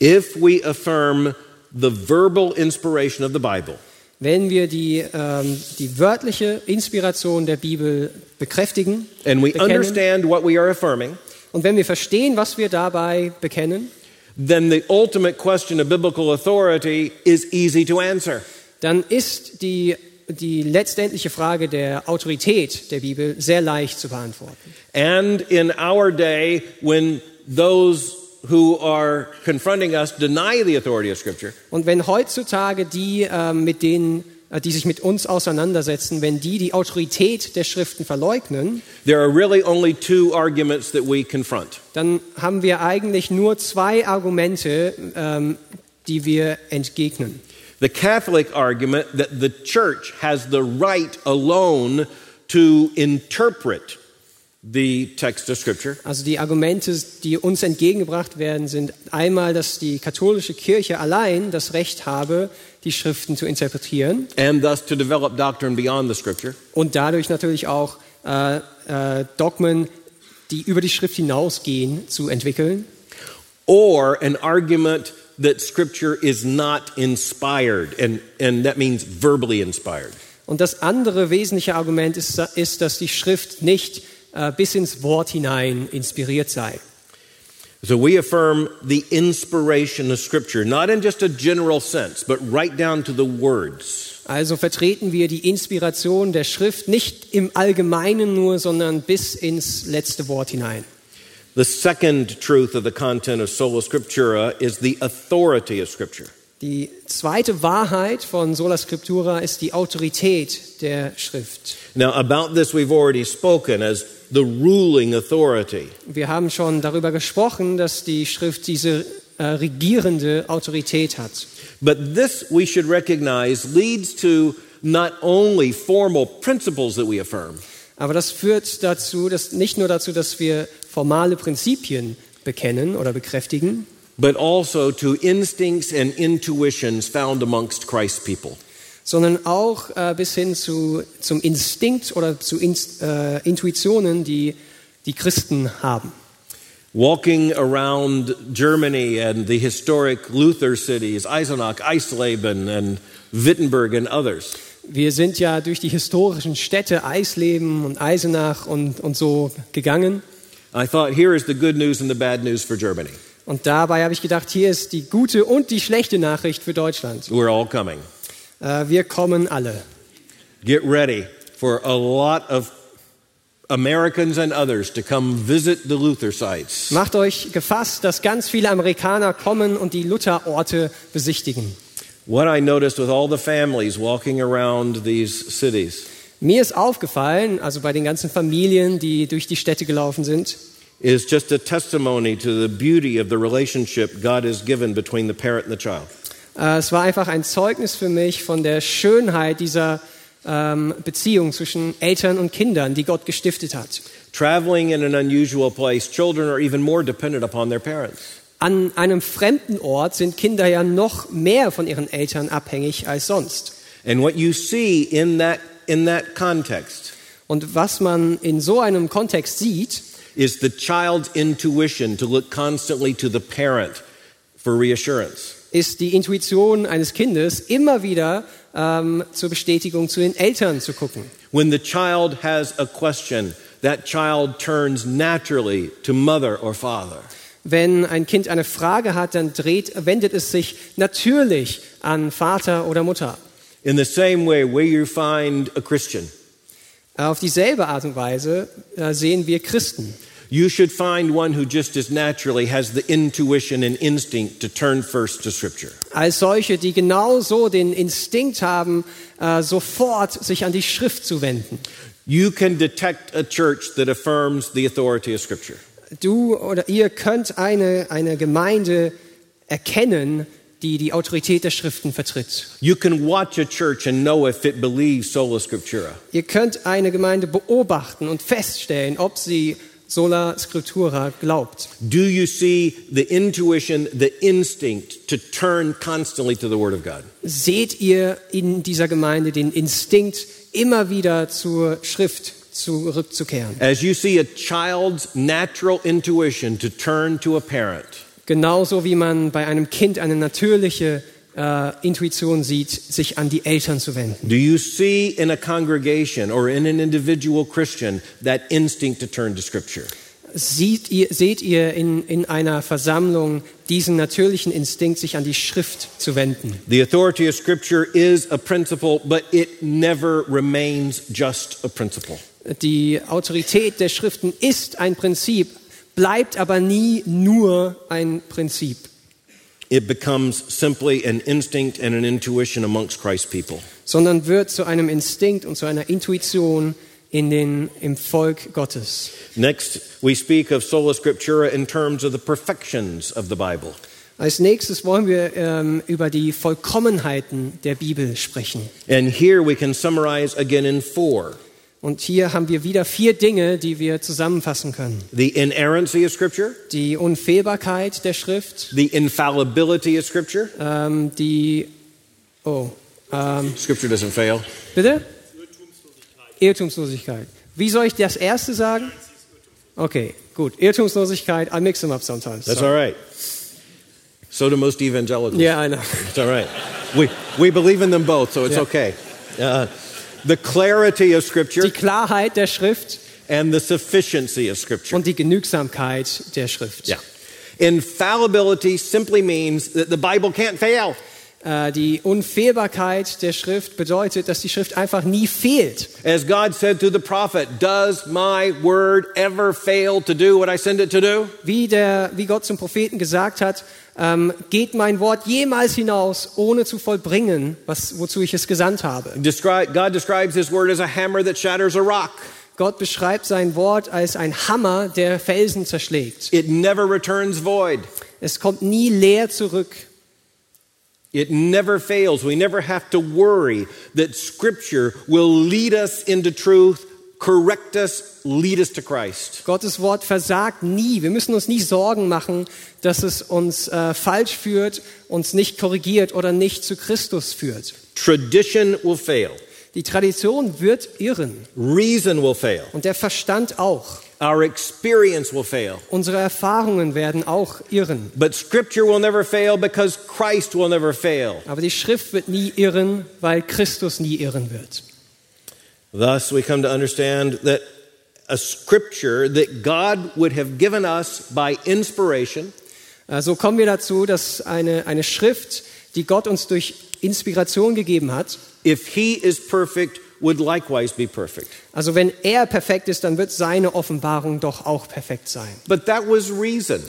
Speaker 2: If we affirm the verbal inspiration of the Bible,
Speaker 3: Wenn wir die, ähm, die wörtliche Inspiration der Bibel bekräftigen
Speaker 2: and we
Speaker 3: bekennen,
Speaker 2: understand what we are affirming,
Speaker 3: und wenn wir verstehen, was wir dabei bekennen,
Speaker 2: then the ultimate question of biblical authority is easy to answer.
Speaker 3: Dann ist die, die letztendliche Frage der Autorität der Bibel sehr leicht zu beantworten.
Speaker 2: And in our day, when those who are confronting us deny the authority of Scripture,
Speaker 3: Und wenn heutzutage die, ähm, mit denen, äh, die sich mit uns auseinandersetzen, wenn die die Autorität der Schriften verleugnen,
Speaker 2: there are really only two arguments that we confront.
Speaker 3: dann haben wir eigentlich nur zwei Argumente, ähm, die wir entgegnen.
Speaker 2: The Catholic argument that the church has the right alone to interpret the text of Scripture.
Speaker 3: Also die Argumente, die uns entgegengebracht werden, sind einmal, dass die katholische Kirche allein das Recht habe, die Schriften zu interpretieren
Speaker 2: and thus to develop doctrine beyond the scripture.
Speaker 3: und dadurch natürlich auch äh, äh, Dogmen, die über die Schrift hinausgehen, zu entwickeln.
Speaker 2: Or an argument that scripture is not inspired, and, and that means verbally inspired.
Speaker 3: Und das andere wesentliche Argument ist, ist dass die Schrift nicht äh, bis ins Wort hinein inspiriert sei.
Speaker 2: So we affirm the inspiration of scripture, not in just a general sense, but right down to the words.
Speaker 3: Also vertreten wir die Inspiration der Schrift nicht im Allgemeinen nur, sondern bis ins letzte Wort hinein.
Speaker 2: The second truth of the content of sola scriptura is the authority of scripture.
Speaker 3: Die zweite Wahrheit von Sola Scriptura ist die Autorität der Schrift.
Speaker 2: Now, about this we've already spoken as the ruling authority.
Speaker 3: Wir haben schon darüber gesprochen, dass die Schrift diese äh, regierende Autorität hat.
Speaker 2: But this we should recognize leads to not only formal principles that we affirm,
Speaker 3: Aber das führt dazu, dass nicht nur dazu, dass wir formale Prinzipien bekennen oder bekräftigen,
Speaker 2: but also to instincts and intuitions found amongst Christ's people.
Speaker 3: sondern auch äh, bis hin zu, zum Instinkt oder zu Inst, äh, Intuitionen, die die Christen haben.
Speaker 2: Walking around Germany and the historic Luther cities, Eisenach, Eisleben, and Wittenberg, and others,
Speaker 3: Wir sind ja durch die historischen Städte Eisleben und Eisenach und, und so gegangen.
Speaker 2: I thought, here is the good news and the bad news for Germany.
Speaker 3: Und dabei habe ich gedacht, hier ist die gute und die schlechte Nachricht für Deutschland.
Speaker 2: We're all coming.
Speaker 3: Äh, wir kommen alle.
Speaker 2: Get ready for a lot of Americans and others to come visit the Luther sites.
Speaker 3: Macht euch gefasst, dass ganz viele Amerikaner kommen und die Lutherorte besichtigen.
Speaker 2: What I noticed with all the families walking around these cities
Speaker 3: Mir ist aufgefallen, also bei den ganzen Familien, die durch die Städte gelaufen sind,
Speaker 2: is just a testimony to the beauty of the relationship God has given between the parent and the child.
Speaker 3: äh, es war einfach ein Zeugnis für mich von der Schönheit dieser ähm, Beziehung zwischen Eltern und Kindern, die Gott gestiftet hat.
Speaker 2: Traveling in an unusual place, children are even more dependent upon their parents.
Speaker 3: An einem fremden Ort sind Kinder ja noch mehr von ihren Eltern abhängig als sonst.
Speaker 2: And what you see in that, in that context
Speaker 3: Und was man in so einem Kontext sieht,
Speaker 2: is the child's intuition to look constantly to the parent for reassurance.
Speaker 3: ist die Intuition eines Kindes, immer wieder ähm, zur Bestätigung zu den Eltern zu gucken.
Speaker 2: When the child has a question, that child turns naturally to mother or father.
Speaker 3: Wenn ein Kind eine Frage hat, dann dreht, wendet es sich natürlich an Vater oder Mutter.
Speaker 2: In the same way, where you find a Christian,
Speaker 3: Auf dieselbe Art und Weise äh, sehen wir Christen.
Speaker 2: you should find one who just as naturally has the intuition and instinct to turn first to Scripture.
Speaker 3: Als solche, die genauso den Instinkt haben, äh, sofort sich an die Schrift zu wenden.
Speaker 2: You can detect a church that affirms the authority of Scripture.
Speaker 3: Du oder ihr könnt eine, eine Gemeinde erkennen, die die Autorität der Schriften vertritt.
Speaker 2: You can watch a church and know if it believes sola scriptura.
Speaker 3: Ihr könnt eine Gemeinde beobachten und feststellen, ob sie sola scriptura glaubt.
Speaker 2: Do you see the intuition, the instinct to turn constantly to the Word of God?
Speaker 3: Seht ihr in dieser Gemeinde den Instinkt, immer wieder zur Schrift zurückzukehren?
Speaker 2: As you see a child's natural intuition to turn to a parent,
Speaker 3: Genauso wie man bei einem Kind eine natürliche äh, Intuition sieht, sich an die Eltern zu wenden.
Speaker 2: do you see in a congregation or in an individual Christian that instinct to turn to Scripture?
Speaker 3: Seht ihr, seht ihr in, in einer Versammlung diesen natürlichen Instinkt, sich an die Schrift zu wenden?
Speaker 2: The authority of Scripture is a principle, but it never remains just a principle.
Speaker 3: Die Autorität der Schriften ist ein Prinzip, bleibt aber nie nur ein Prinzip.
Speaker 2: It becomes simply an instinct and an intuition amongst Christ's people.
Speaker 3: sondern wird zu einem Instinkt und zu einer Intuition in den, im Volk Gottes.
Speaker 2: Next, we speak of sola scriptura in terms of the perfections of the Bible.
Speaker 3: Als nächstes wollen wir ähm, über die Vollkommenheiten der Bibel sprechen.
Speaker 2: And here we can summarize again in four
Speaker 3: Und hier haben wir wieder vier Dinge, die wir zusammenfassen können.
Speaker 2: the inerrancy of Scripture,
Speaker 3: Die Unfehlbarkeit der Schrift,
Speaker 2: the infallibility of Scripture.
Speaker 3: ähm, die... Oh, ähm,
Speaker 2: Scripture doesn't fail.
Speaker 3: bitte? Irrtumslosigkeit. Wie soll ich das erste sagen? Okay, gut. Irrtumslosigkeit, I mix them up sometimes.
Speaker 2: That's
Speaker 3: So-
Speaker 2: all right. So do most evangelicals.
Speaker 3: Yeah, I know.
Speaker 2: It's all right. We, we believe in them both, so it's
Speaker 3: Yeah.
Speaker 2: okay. Uh, the clarity of Scripture
Speaker 3: Die Klarheit der Schrift
Speaker 2: and the sufficiency of Scripture.
Speaker 3: und die Genügsamkeit der Schrift.
Speaker 2: Yeah. Infallibility simply means that the Bible can't fail.
Speaker 3: Äh, Die Unfehlbarkeit der Schrift bedeutet, dass die Schrift einfach nie fehlt.
Speaker 2: As God said to the prophet, Does my word ever fail to do what I send it to do?
Speaker 3: Wie, der, wie Gott zum Propheten gesagt hat, ähm, geht mein Wort jemals hinaus, ohne zu vollbringen, was, wozu ich es gesandt habe.
Speaker 2: Describe, God describes his word as a hammer that shatters a rock.
Speaker 3: Gott beschreibt sein Wort als ein Hammer, der Felsen zerschlägt.
Speaker 2: It never returns void.
Speaker 3: Es kommt nie leer zurück.
Speaker 2: It never fails. We never have to worry that Scripture will lead us into truth, correct us, lead us to Christ.
Speaker 3: Gottes Wort versagt nie. Wir müssen uns nie Sorgen machen, dass es uns äh, falsch führt, uns nicht korrigiert oder nicht zu Christus führt.
Speaker 2: Tradition will fail.
Speaker 3: Die Tradition wird irren
Speaker 2: Reason will fail.
Speaker 3: und der Verstand auch.
Speaker 2: Our experience will fail.
Speaker 3: Unsere Erfahrungen werden auch irren.
Speaker 2: But Scripture will never fail because Christ will never fail.
Speaker 3: Aber die Schrift wird nie irren, weil Christus nie irren wird.
Speaker 2: Thus, we come to understand that a Scripture that God would have given us by inspiration
Speaker 3: Äh, So kommen wir dazu, dass eine, eine Schrift, die Gott uns durch Inspiration gegeben hat,
Speaker 2: if He is perfect, would likewise be perfect.
Speaker 3: also wenn er perfekt ist, dann wird seine Offenbarung doch auch perfekt sein.
Speaker 2: But that was reason.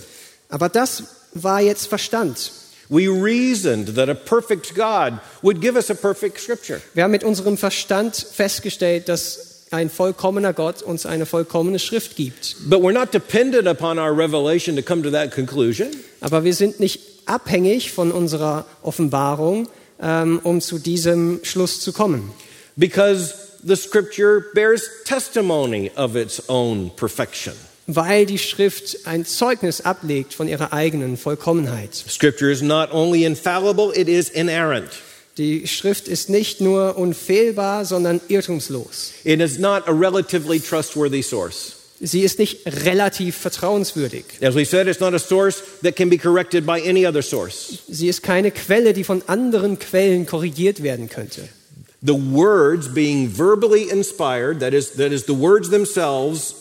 Speaker 3: Aber das war jetzt Verstand.
Speaker 2: We reasoned that a perfect God would give us a perfect Scripture.
Speaker 3: Wir haben mit unserem Verstand festgestellt, dass ein vollkommener Gott uns eine vollkommene Schrift gibt.
Speaker 2: But we're not dependent upon our revelation to come to that conclusion.
Speaker 3: Aber wir sind nicht abhängig von unserer Offenbarung, ähm, um zu diesem Schluss zu kommen.
Speaker 2: because the Scripture bears testimony of its own perfection.
Speaker 3: Weil die Schrift ein Zeugnis ablegt von ihrer eigenen Vollkommenheit.
Speaker 2: Scripture is not only infallible, it is inerrant.
Speaker 3: Die Schrift ist nicht nur unfehlbar, sondern irrtumslos.
Speaker 2: It is not a relatively trustworthy source.
Speaker 3: Sie ist nicht relativ vertrauenswürdig.
Speaker 2: As we said, it's not a source that can be corrected by any other source.
Speaker 3: Sie ist keine Quelle, die von anderen Quellen korrigiert werden könnte.
Speaker 2: The words being verbally inspired, that is, that is the words themselves,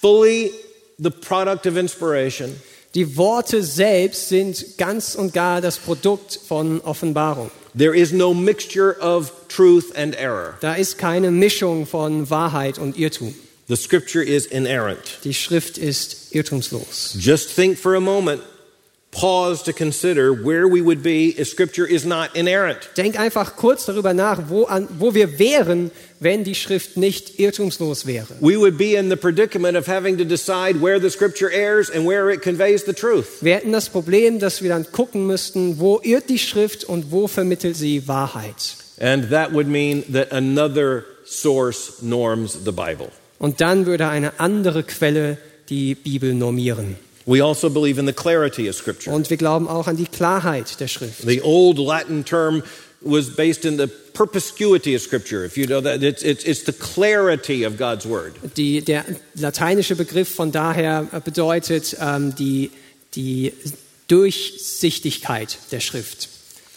Speaker 2: fully the product of inspiration,
Speaker 3: Die Worte selbst sind ganz und gar das Produkt von Offenbarung.
Speaker 2: There is no mixture of truth and error.
Speaker 3: Da ist keine Mischung von Wahrheit und Irrtum.
Speaker 2: The scripture is inerrant.
Speaker 3: Die Schrift ist irrtumslos.
Speaker 2: Just think for a moment pause to consider where we would be if Scripture is not inerrant.
Speaker 3: Denk einfach kurz darüber nach, wo, an, wo wir wären, wenn die Schrift nicht irrtumslos wäre.
Speaker 2: We would be in the predicament of having to decide where the Scripture errs and where it conveys the truth.
Speaker 3: Wir hätten das Problem, dass wir dann gucken müssten, wo irrt die Schrift und wo vermittelt sie Wahrheit.
Speaker 2: And that would mean that another source norms the Bible.
Speaker 3: Und dann würde eine andere Quelle die Bibel normieren.
Speaker 2: We also believe in the clarity of Scripture.
Speaker 3: Und wir glauben auch an die Klarheit der Schrift.
Speaker 2: The old Latin term was based in the perspicuity of Scripture. If you know that, it's, it's, it's the clarity of God's Word.
Speaker 3: Die, der lateinische Begriff von daher bedeutet ähm, die, die Durchsichtigkeit der Schrift.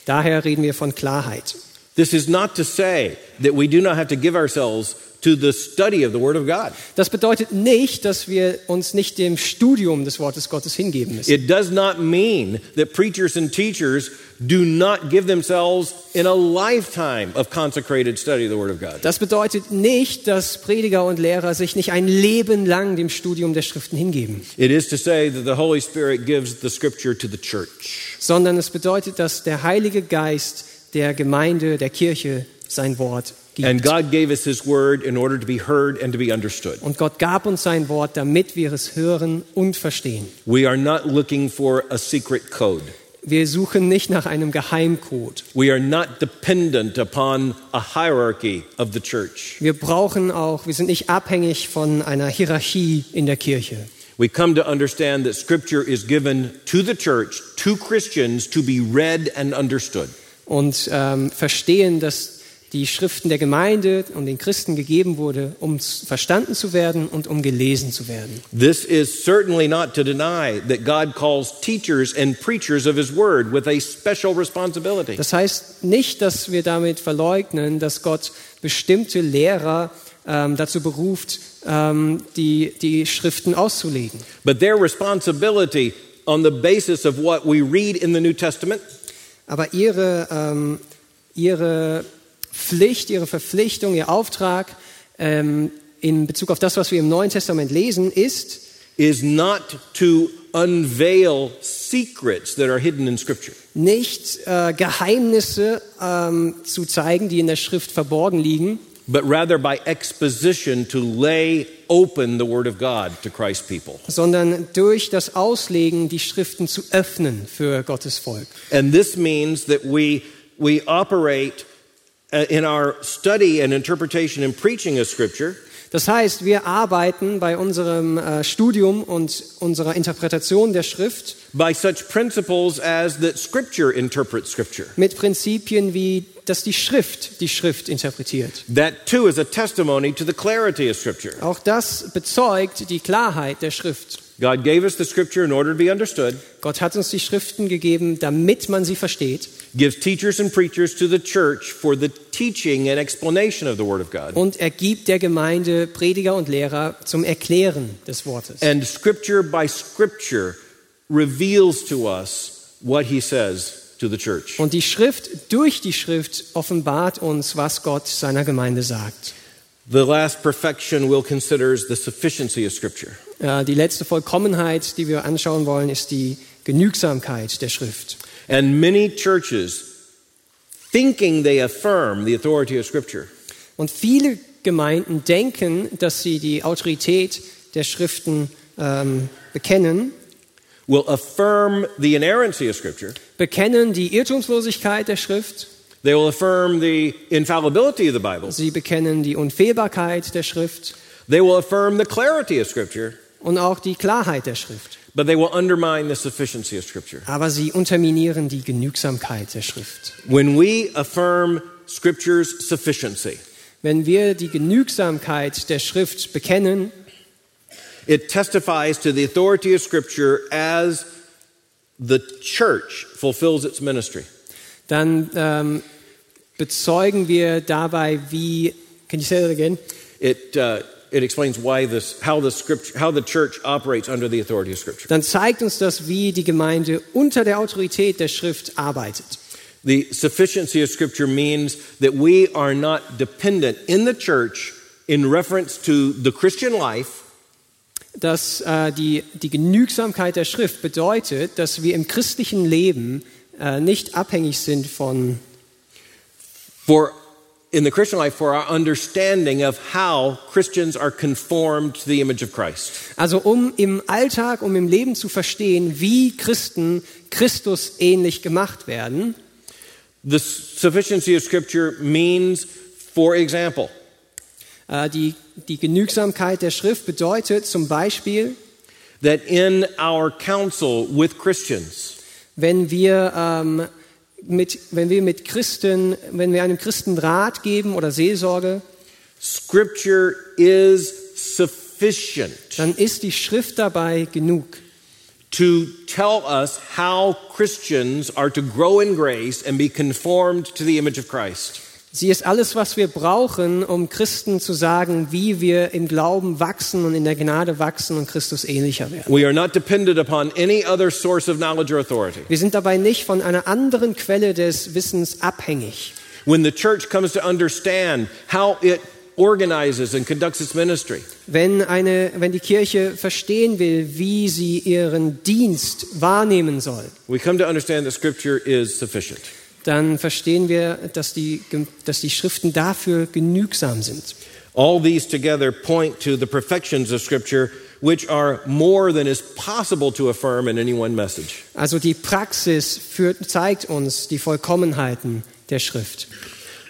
Speaker 3: Daher reden wir von Klarheit.
Speaker 2: This is not to say that we do not have to give ourselves to the study of the Word of God.
Speaker 3: Das bedeutet nicht, dass wir uns nicht dem Studium des Wortes Gottes hingeben müssen.
Speaker 2: It does not mean that preachers and teachers do not give themselves in a lifetime of consecrated study of the Word of God.
Speaker 3: Das bedeutet nicht, dass Prediger und Lehrer sich nicht ein Leben lang dem Studium der Schriften hingeben,
Speaker 2: It is to say that the Holy Spirit gives the Scripture to the church.
Speaker 3: sondern es bedeutet, dass der Heilige Geist der Gemeinde, der Kirche sein Wort
Speaker 2: And
Speaker 3: gibt.
Speaker 2: God gave us His Word in order to be heard and to be understood.
Speaker 3: Und Gott gab uns sein Wort, damit wir es hören und verstehen.
Speaker 2: We are not looking for a secret code.
Speaker 3: Wir suchen nicht nach einem Geheimcode.
Speaker 2: We are not dependent upon a hierarchy of the church.
Speaker 3: Wir brauchen auch, wir sind nicht abhängig von einer Hierarchie in der Kirche.
Speaker 2: We come to understand that Scripture is given to the church, to Christians, to be read and understood.
Speaker 3: Und ähm, verstehen, dass die Schriften der Gemeinde und den Christen gegeben wurde, um verstanden zu werden und um gelesen zu werden.
Speaker 2: This is certainly not to deny that God calls teachers and preachers of His Word with a special responsibility.
Speaker 3: Das heißt nicht, dass wir damit verleugnen, dass Gott bestimmte Lehrer ähm, dazu beruft, ähm, die, die Schriften auszulegen.
Speaker 2: But their responsibility on the basis of what we read in the New Testament
Speaker 3: Aber ihre, ähm, ihre Pflicht, ihre Verpflichtung, ihr Auftrag ähm, in Bezug auf das, was wir im Neuen Testament lesen, ist,
Speaker 2: is not to unveil secrets that are hidden in Scripture.
Speaker 3: nicht äh, Geheimnisse ähm, zu zeigen, die in der Schrift verborgen liegen,
Speaker 2: but rather by exposition to lay open the Word of God to Christ's people.
Speaker 3: sondern durch das Auslegen die Schriften zu öffnen für Gottes Volk.
Speaker 2: And this means that we, we operate in our study and interpretation and preaching of Scripture
Speaker 3: Das heißt, wir arbeiten bei unserem äh, Studium und unserer Interpretation der Schrift
Speaker 2: by such principles as that Scripture interprets Scripture.
Speaker 3: mit Prinzipien wie, dass die Schrift die Schrift interpretiert.
Speaker 2: That too is a testimony to the clarity of Scripture.
Speaker 3: Auch das bezeugt die Klarheit der Schrift.
Speaker 2: God gave us the Scripture in order to be understood,
Speaker 3: Gott hat uns die Schriften gegeben, damit man sie versteht
Speaker 2: gives teachers and preachers to the church for the teaching and explanation of the Word of God.
Speaker 3: und er gibt der Gemeinde Prediger und Lehrer zum Erklären des Wortes.
Speaker 2: And Scripture by Scripture reveals to us what He says to the church.
Speaker 3: Und die Schrift durch die Schrift offenbart uns, was Gott seiner Gemeinde sagt.
Speaker 2: The last perfection we'll consider is the sufficiency of Scripture.
Speaker 3: Äh, Die letzte Vollkommenheit, die wir anschauen wollen, ist die Genügsamkeit der Schrift.
Speaker 2: And many churches, thinking they affirm the authority of Scripture,
Speaker 3: Und viele Gemeinden denken, dass sie die Autorität der Schriften ähm, bekennen,
Speaker 2: will affirm the inerrancy of Scripture.
Speaker 3: bekennen die Irrtumslosigkeit der Schrift,
Speaker 2: They will affirm the infallibility of the Bible.
Speaker 3: sie bekennen die Unfehlbarkeit der Schrift
Speaker 2: They will affirm the clarity of Scripture,
Speaker 3: und auch die Klarheit der Schrift.
Speaker 2: but they will undermine the sufficiency of Scripture.
Speaker 3: Aber sie unterminieren die Genügsamkeit der Schrift.
Speaker 2: When we affirm Scripture's sufficiency,
Speaker 3: Wenn wir die Genügsamkeit der Schrift bekennen,
Speaker 2: it testifies to the authority of Scripture as the church fulfills its ministry.
Speaker 3: dann ähm, bezeugen wir dabei, wie. Can you say that again?
Speaker 2: It, uh, it explains why this, how, the scripture, how the church operates under the authority of Scripture.
Speaker 3: Dann zeigt uns das, wie die Gemeinde unter der Autorität der Schrift arbeitet.
Speaker 2: The sufficiency of Scripture means that we are not dependent in the church in reference to the Christian life
Speaker 3: dass äh, die, die Genügsamkeit der Schrift bedeutet, dass wir im christlichen Leben äh, nicht abhängig sind von,
Speaker 2: For in the Christian life, for our understanding of how Christians are conformed to the image of Christ.
Speaker 3: also um im Alltag, um im Leben zu verstehen, wie Christen Christus ähnlich gemacht werden.
Speaker 2: The sufficiency of Scripture means, for example,
Speaker 3: Äh, die, die Genügsamkeit der Schrift bedeutet zum Beispiel,
Speaker 2: that in our counsel with Christians,
Speaker 3: wenn wir, ähm, mit, wenn wir mit Christen, wenn wir einem Christen Rat geben oder Seelsorge,
Speaker 2: Scripture is sufficient
Speaker 3: dann ist die Schrift dabei genug,
Speaker 2: to tell us how Christians are to grow in grace and be conformed to the image of Christ.
Speaker 3: Sie ist alles, was wir brauchen, um Christen zu sagen, wie wir im Glauben wachsen und in der Gnade wachsen und Christus ähnlicher werden.
Speaker 2: We are not dependent upon any other source of knowledge or authority.
Speaker 3: Wir sind dabei nicht von einer anderen Quelle des Wissens abhängig.
Speaker 2: When the church comes to understand how it organizes and conducts its ministry,
Speaker 3: Wenn, eine, wenn die Kirche verstehen will, wie sie ihren Dienst wahrnehmen soll,
Speaker 2: we come to understand that Scripture is sufficient.
Speaker 3: Dann verstehen wir, dass die, dass die Schriften dafür genügsam sind.
Speaker 2: All these together point to the perfections of Scripture, which are more than is possible to affirm in any one message.
Speaker 3: Also die Praxis führt, zeigt uns die Vollkommenheiten der Schrift.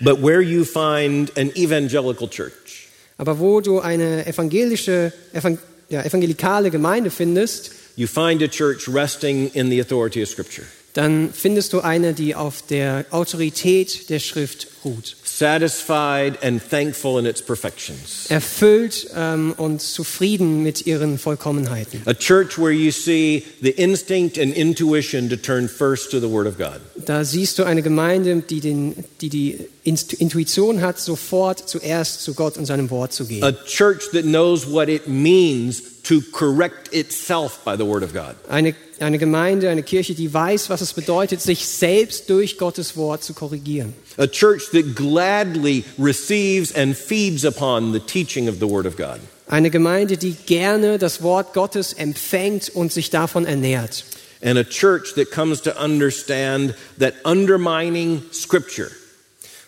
Speaker 2: But where you find an evangelical church,
Speaker 3: Aber wo du eine evangelische, evang, ja, evangelikale Gemeinde findest,
Speaker 2: you find a church resting in the authority of Scripture,
Speaker 3: dann findest du eine, die auf der Autorität der Schrift ruht.
Speaker 2: satisfied and thankful in its perfections.
Speaker 3: Erfüllt ähm, und zufrieden mit ihren Vollkommenheiten.
Speaker 2: A church where you see the instinct and intuition to turn first to the Word of God.
Speaker 3: Da siehst du eine Gemeinde, die, den, die die Intuition hat, sofort zuerst zu Gott und seinem Wort zu gehen.
Speaker 2: A church that knows what it means to correct itself by the Word of God.
Speaker 3: Eine, eine Gemeinde, eine Kirche, die weiß, was es bedeutet, sich selbst durch Gottes Wort zu korrigieren.
Speaker 2: A church that gladly receives and feeds upon the teaching of the Word of God.
Speaker 3: Eine Gemeinde, die gerne das Wort Gottes empfängt und sich davon ernährt.
Speaker 2: And a church that comes to understand that undermining Scripture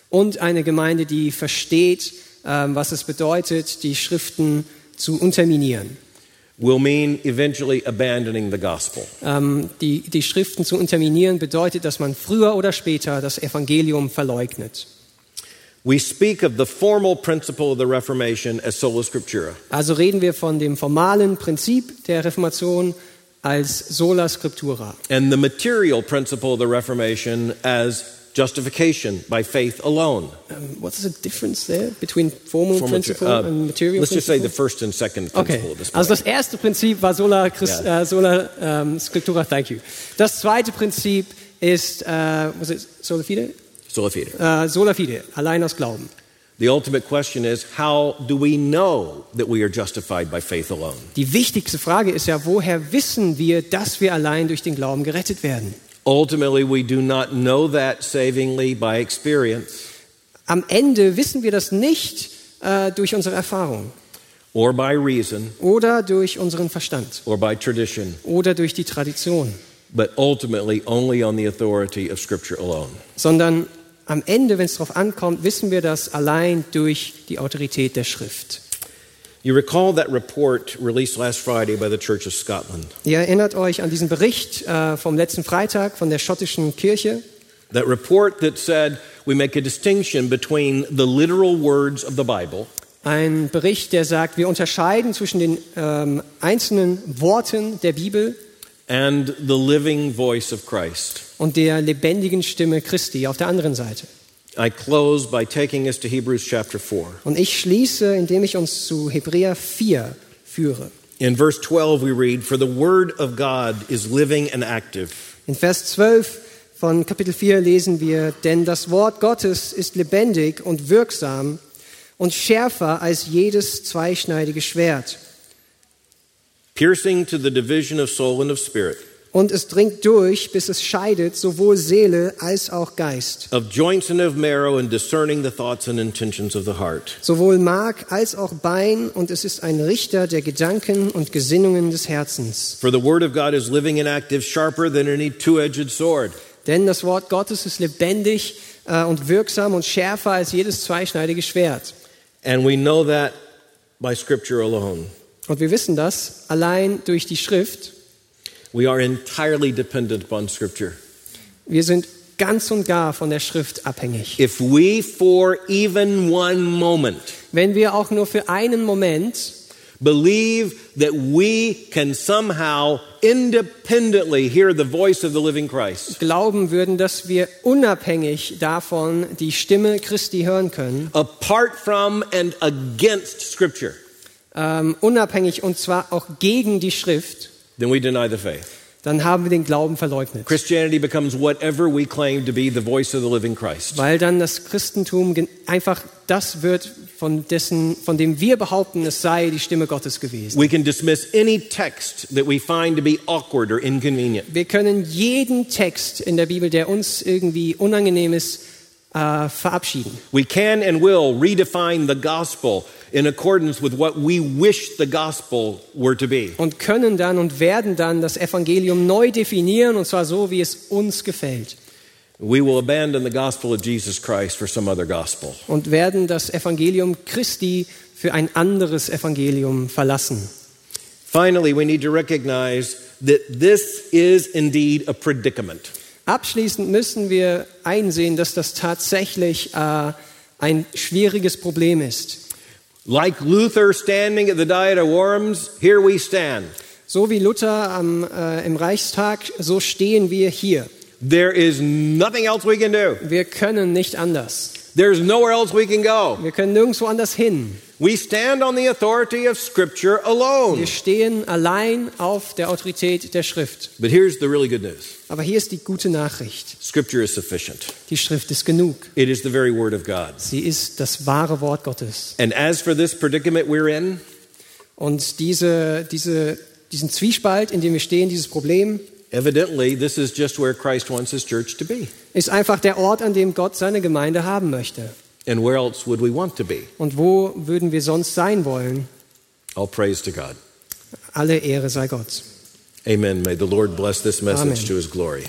Speaker 3: Und eine Gemeinde, die versteht, ähm, was es bedeutet, die Schriften zu unterminieren.
Speaker 2: Will mean eventually abandoning the gospel.
Speaker 3: Ähm, die, die Schriften zu unterminieren bedeutet, dass man früher oder später das Evangelium verleugnet.
Speaker 2: We speak of the formal principle of the Reformation as sola scriptura.
Speaker 3: Also reden wir von dem formalen Prinzip der Reformation als sola scriptura
Speaker 2: and the material principle of the Reformation as justification by faith alone.
Speaker 3: Um, what's the difference there between formal
Speaker 2: Formal-
Speaker 3: principle
Speaker 2: uh,
Speaker 3: and material
Speaker 2: let's just say the
Speaker 3: principle?
Speaker 2: first and second
Speaker 3: Okay,
Speaker 2: principle of this.
Speaker 3: also das erste Prinzip war sola, Christ,
Speaker 2: Ja.
Speaker 3: äh, sola ähm, scriptura, thank you. Das zweite Prinzip ist, äh, was ist sola fide?
Speaker 2: Sola fide.
Speaker 3: Äh, sola fide, allein aus Glauben.
Speaker 2: The ultimate question is how do we know that we are justified by faith alone?
Speaker 3: Die wichtigste Frage ist ja, woher wissen wir, dass wir allein durch den Glauben gerettet werden?
Speaker 2: Ultimately, we do not know that savingly by experience.
Speaker 3: Am Ende wissen wir das nicht äh, durch unsere Erfahrung.
Speaker 2: Or by reason.
Speaker 3: Oder durch unseren Verstand.
Speaker 2: Or by tradition,
Speaker 3: oder durch die Tradition,
Speaker 2: but ultimately only on the authority of Scripture alone.
Speaker 3: sondern am Ende, wenn es darauf ankommt, wissen wir das allein durch die Autorität der Schrift.
Speaker 2: You recall that report released last Friday by the Church of Scotland.
Speaker 3: Ihr erinnert euch an diesen Bericht äh, vom letzten Freitag von der schottischen Kirche.
Speaker 2: That report that said we make a distinction between the literal words of the Bible
Speaker 3: Ein Bericht, der sagt, wir unterscheiden zwischen den ähm, einzelnen Worten der Bibel
Speaker 2: and the living voice of Christ.
Speaker 3: und der lebendigen Stimme Christi auf der anderen Seite.
Speaker 2: I close by taking us to Hebrews chapter 4.
Speaker 3: Und ich schließe, indem ich uns zu Hebräer 4 führe.
Speaker 2: In verse 12, we read, For the word of God is living and active,
Speaker 3: In Vers 12 von Kapitel 4 lesen wir, denn das Wort Gottes ist lebendig und wirksam und schärfer als jedes zweischneidige Schwert,
Speaker 2: piercing to the division of soul and of spirit,
Speaker 3: Und es dringt durch, bis es scheidet sowohl Seele als auch Geist,
Speaker 2: of joints and of marrow, and discerning the thoughts and intentions of the heart.
Speaker 3: sowohl Mark als auch Bein, und es ist ein Richter der Gedanken und Gesinnungen des Herzens.
Speaker 2: For the word of God is living and active, sharper than any two edged sword.
Speaker 3: Denn das Wort Gottes ist lebendig äh, und wirksam und schärfer als jedes zweischneidige Schwert.
Speaker 2: And we know that by Scripture alone.
Speaker 3: Und wir wissen das allein durch die Schrift.
Speaker 2: We are entirely dependent upon Scripture.
Speaker 3: Wir sind ganz und gar von der Schrift abhängig.
Speaker 2: If we, for even one moment,
Speaker 3: Wenn wir auch nur für einen Moment
Speaker 2: believe that we can somehow independently hear the voice of the living Christ,
Speaker 3: glauben würden, dass wir unabhängig davon die Stimme Christi hören können,
Speaker 2: apart from and against Scripture,
Speaker 3: ähm, unabhängig und zwar auch gegen die Schrift,
Speaker 2: then we deny the faith.
Speaker 3: dann haben wir den Glauben verleugnet.
Speaker 2: Christianity becomes whatever we claim to be the voice of the living Christ.
Speaker 3: Weil dann das Christentum einfach das wird, von, dessen, von dem wir behaupten, es sei die Stimme Gottes gewesen.
Speaker 2: We can dismiss any text that we find to be awkward or inconvenient.
Speaker 3: Wir können jeden Text in der Bibel, der uns irgendwie unangenehm ist, äh, verabschieden.
Speaker 2: We can and will redefine the gospel in accordance with what we wish the gospel were to be.
Speaker 3: Und können dann und werden dann das Evangelium neu definieren, und zwar so, wie es uns gefällt.
Speaker 2: We will abandon the gospel of Jesus Christ for some other gospel.
Speaker 3: Und werden das Evangelium Christi für ein anderes Evangelium verlassen.
Speaker 2: Finally, we need to recognize that this is indeed a predicament.
Speaker 3: Abschließend müssen wir einsehen, dass das tatsächlich äh, ein schwieriges Problem ist.
Speaker 2: Like Luther standing at the Diet of Worms, here we stand.
Speaker 3: So wie Luther am, äh, im Reichstag, so stehen wir hier.
Speaker 2: There is nothing else we can do.
Speaker 3: Wir können nicht anders.
Speaker 2: There's nowhere else we can go.
Speaker 3: Wir können nirgendwo anders hin.
Speaker 2: We stand on the authority of Scripture alone.
Speaker 3: Wir stehen allein auf der Autorität der Schrift.
Speaker 2: But here's the really good news
Speaker 3: Aber hier ist die gute Nachricht.
Speaker 2: Scripture is sufficient,
Speaker 3: Die Schrift ist genug.
Speaker 2: it is the very Word of God.
Speaker 3: Sie ist das wahre Wort Gottes.
Speaker 2: And as for this predicament we're in,
Speaker 3: Und diese, diese, diesen Zwiespalt, in dem wir stehen, dieses Problem,
Speaker 2: evidently this is just where Christ wants his church to be.
Speaker 3: ist einfach der Ort, an dem Gott seine Gemeinde haben möchte.
Speaker 2: And where else would we want to be?
Speaker 3: Und wo würden wir sonst sein wollen?
Speaker 2: All praise to God.
Speaker 3: Alle Ehre sei Gott.
Speaker 2: Amen. May the Lord bless this message
Speaker 3: Amen.
Speaker 2: to his glory.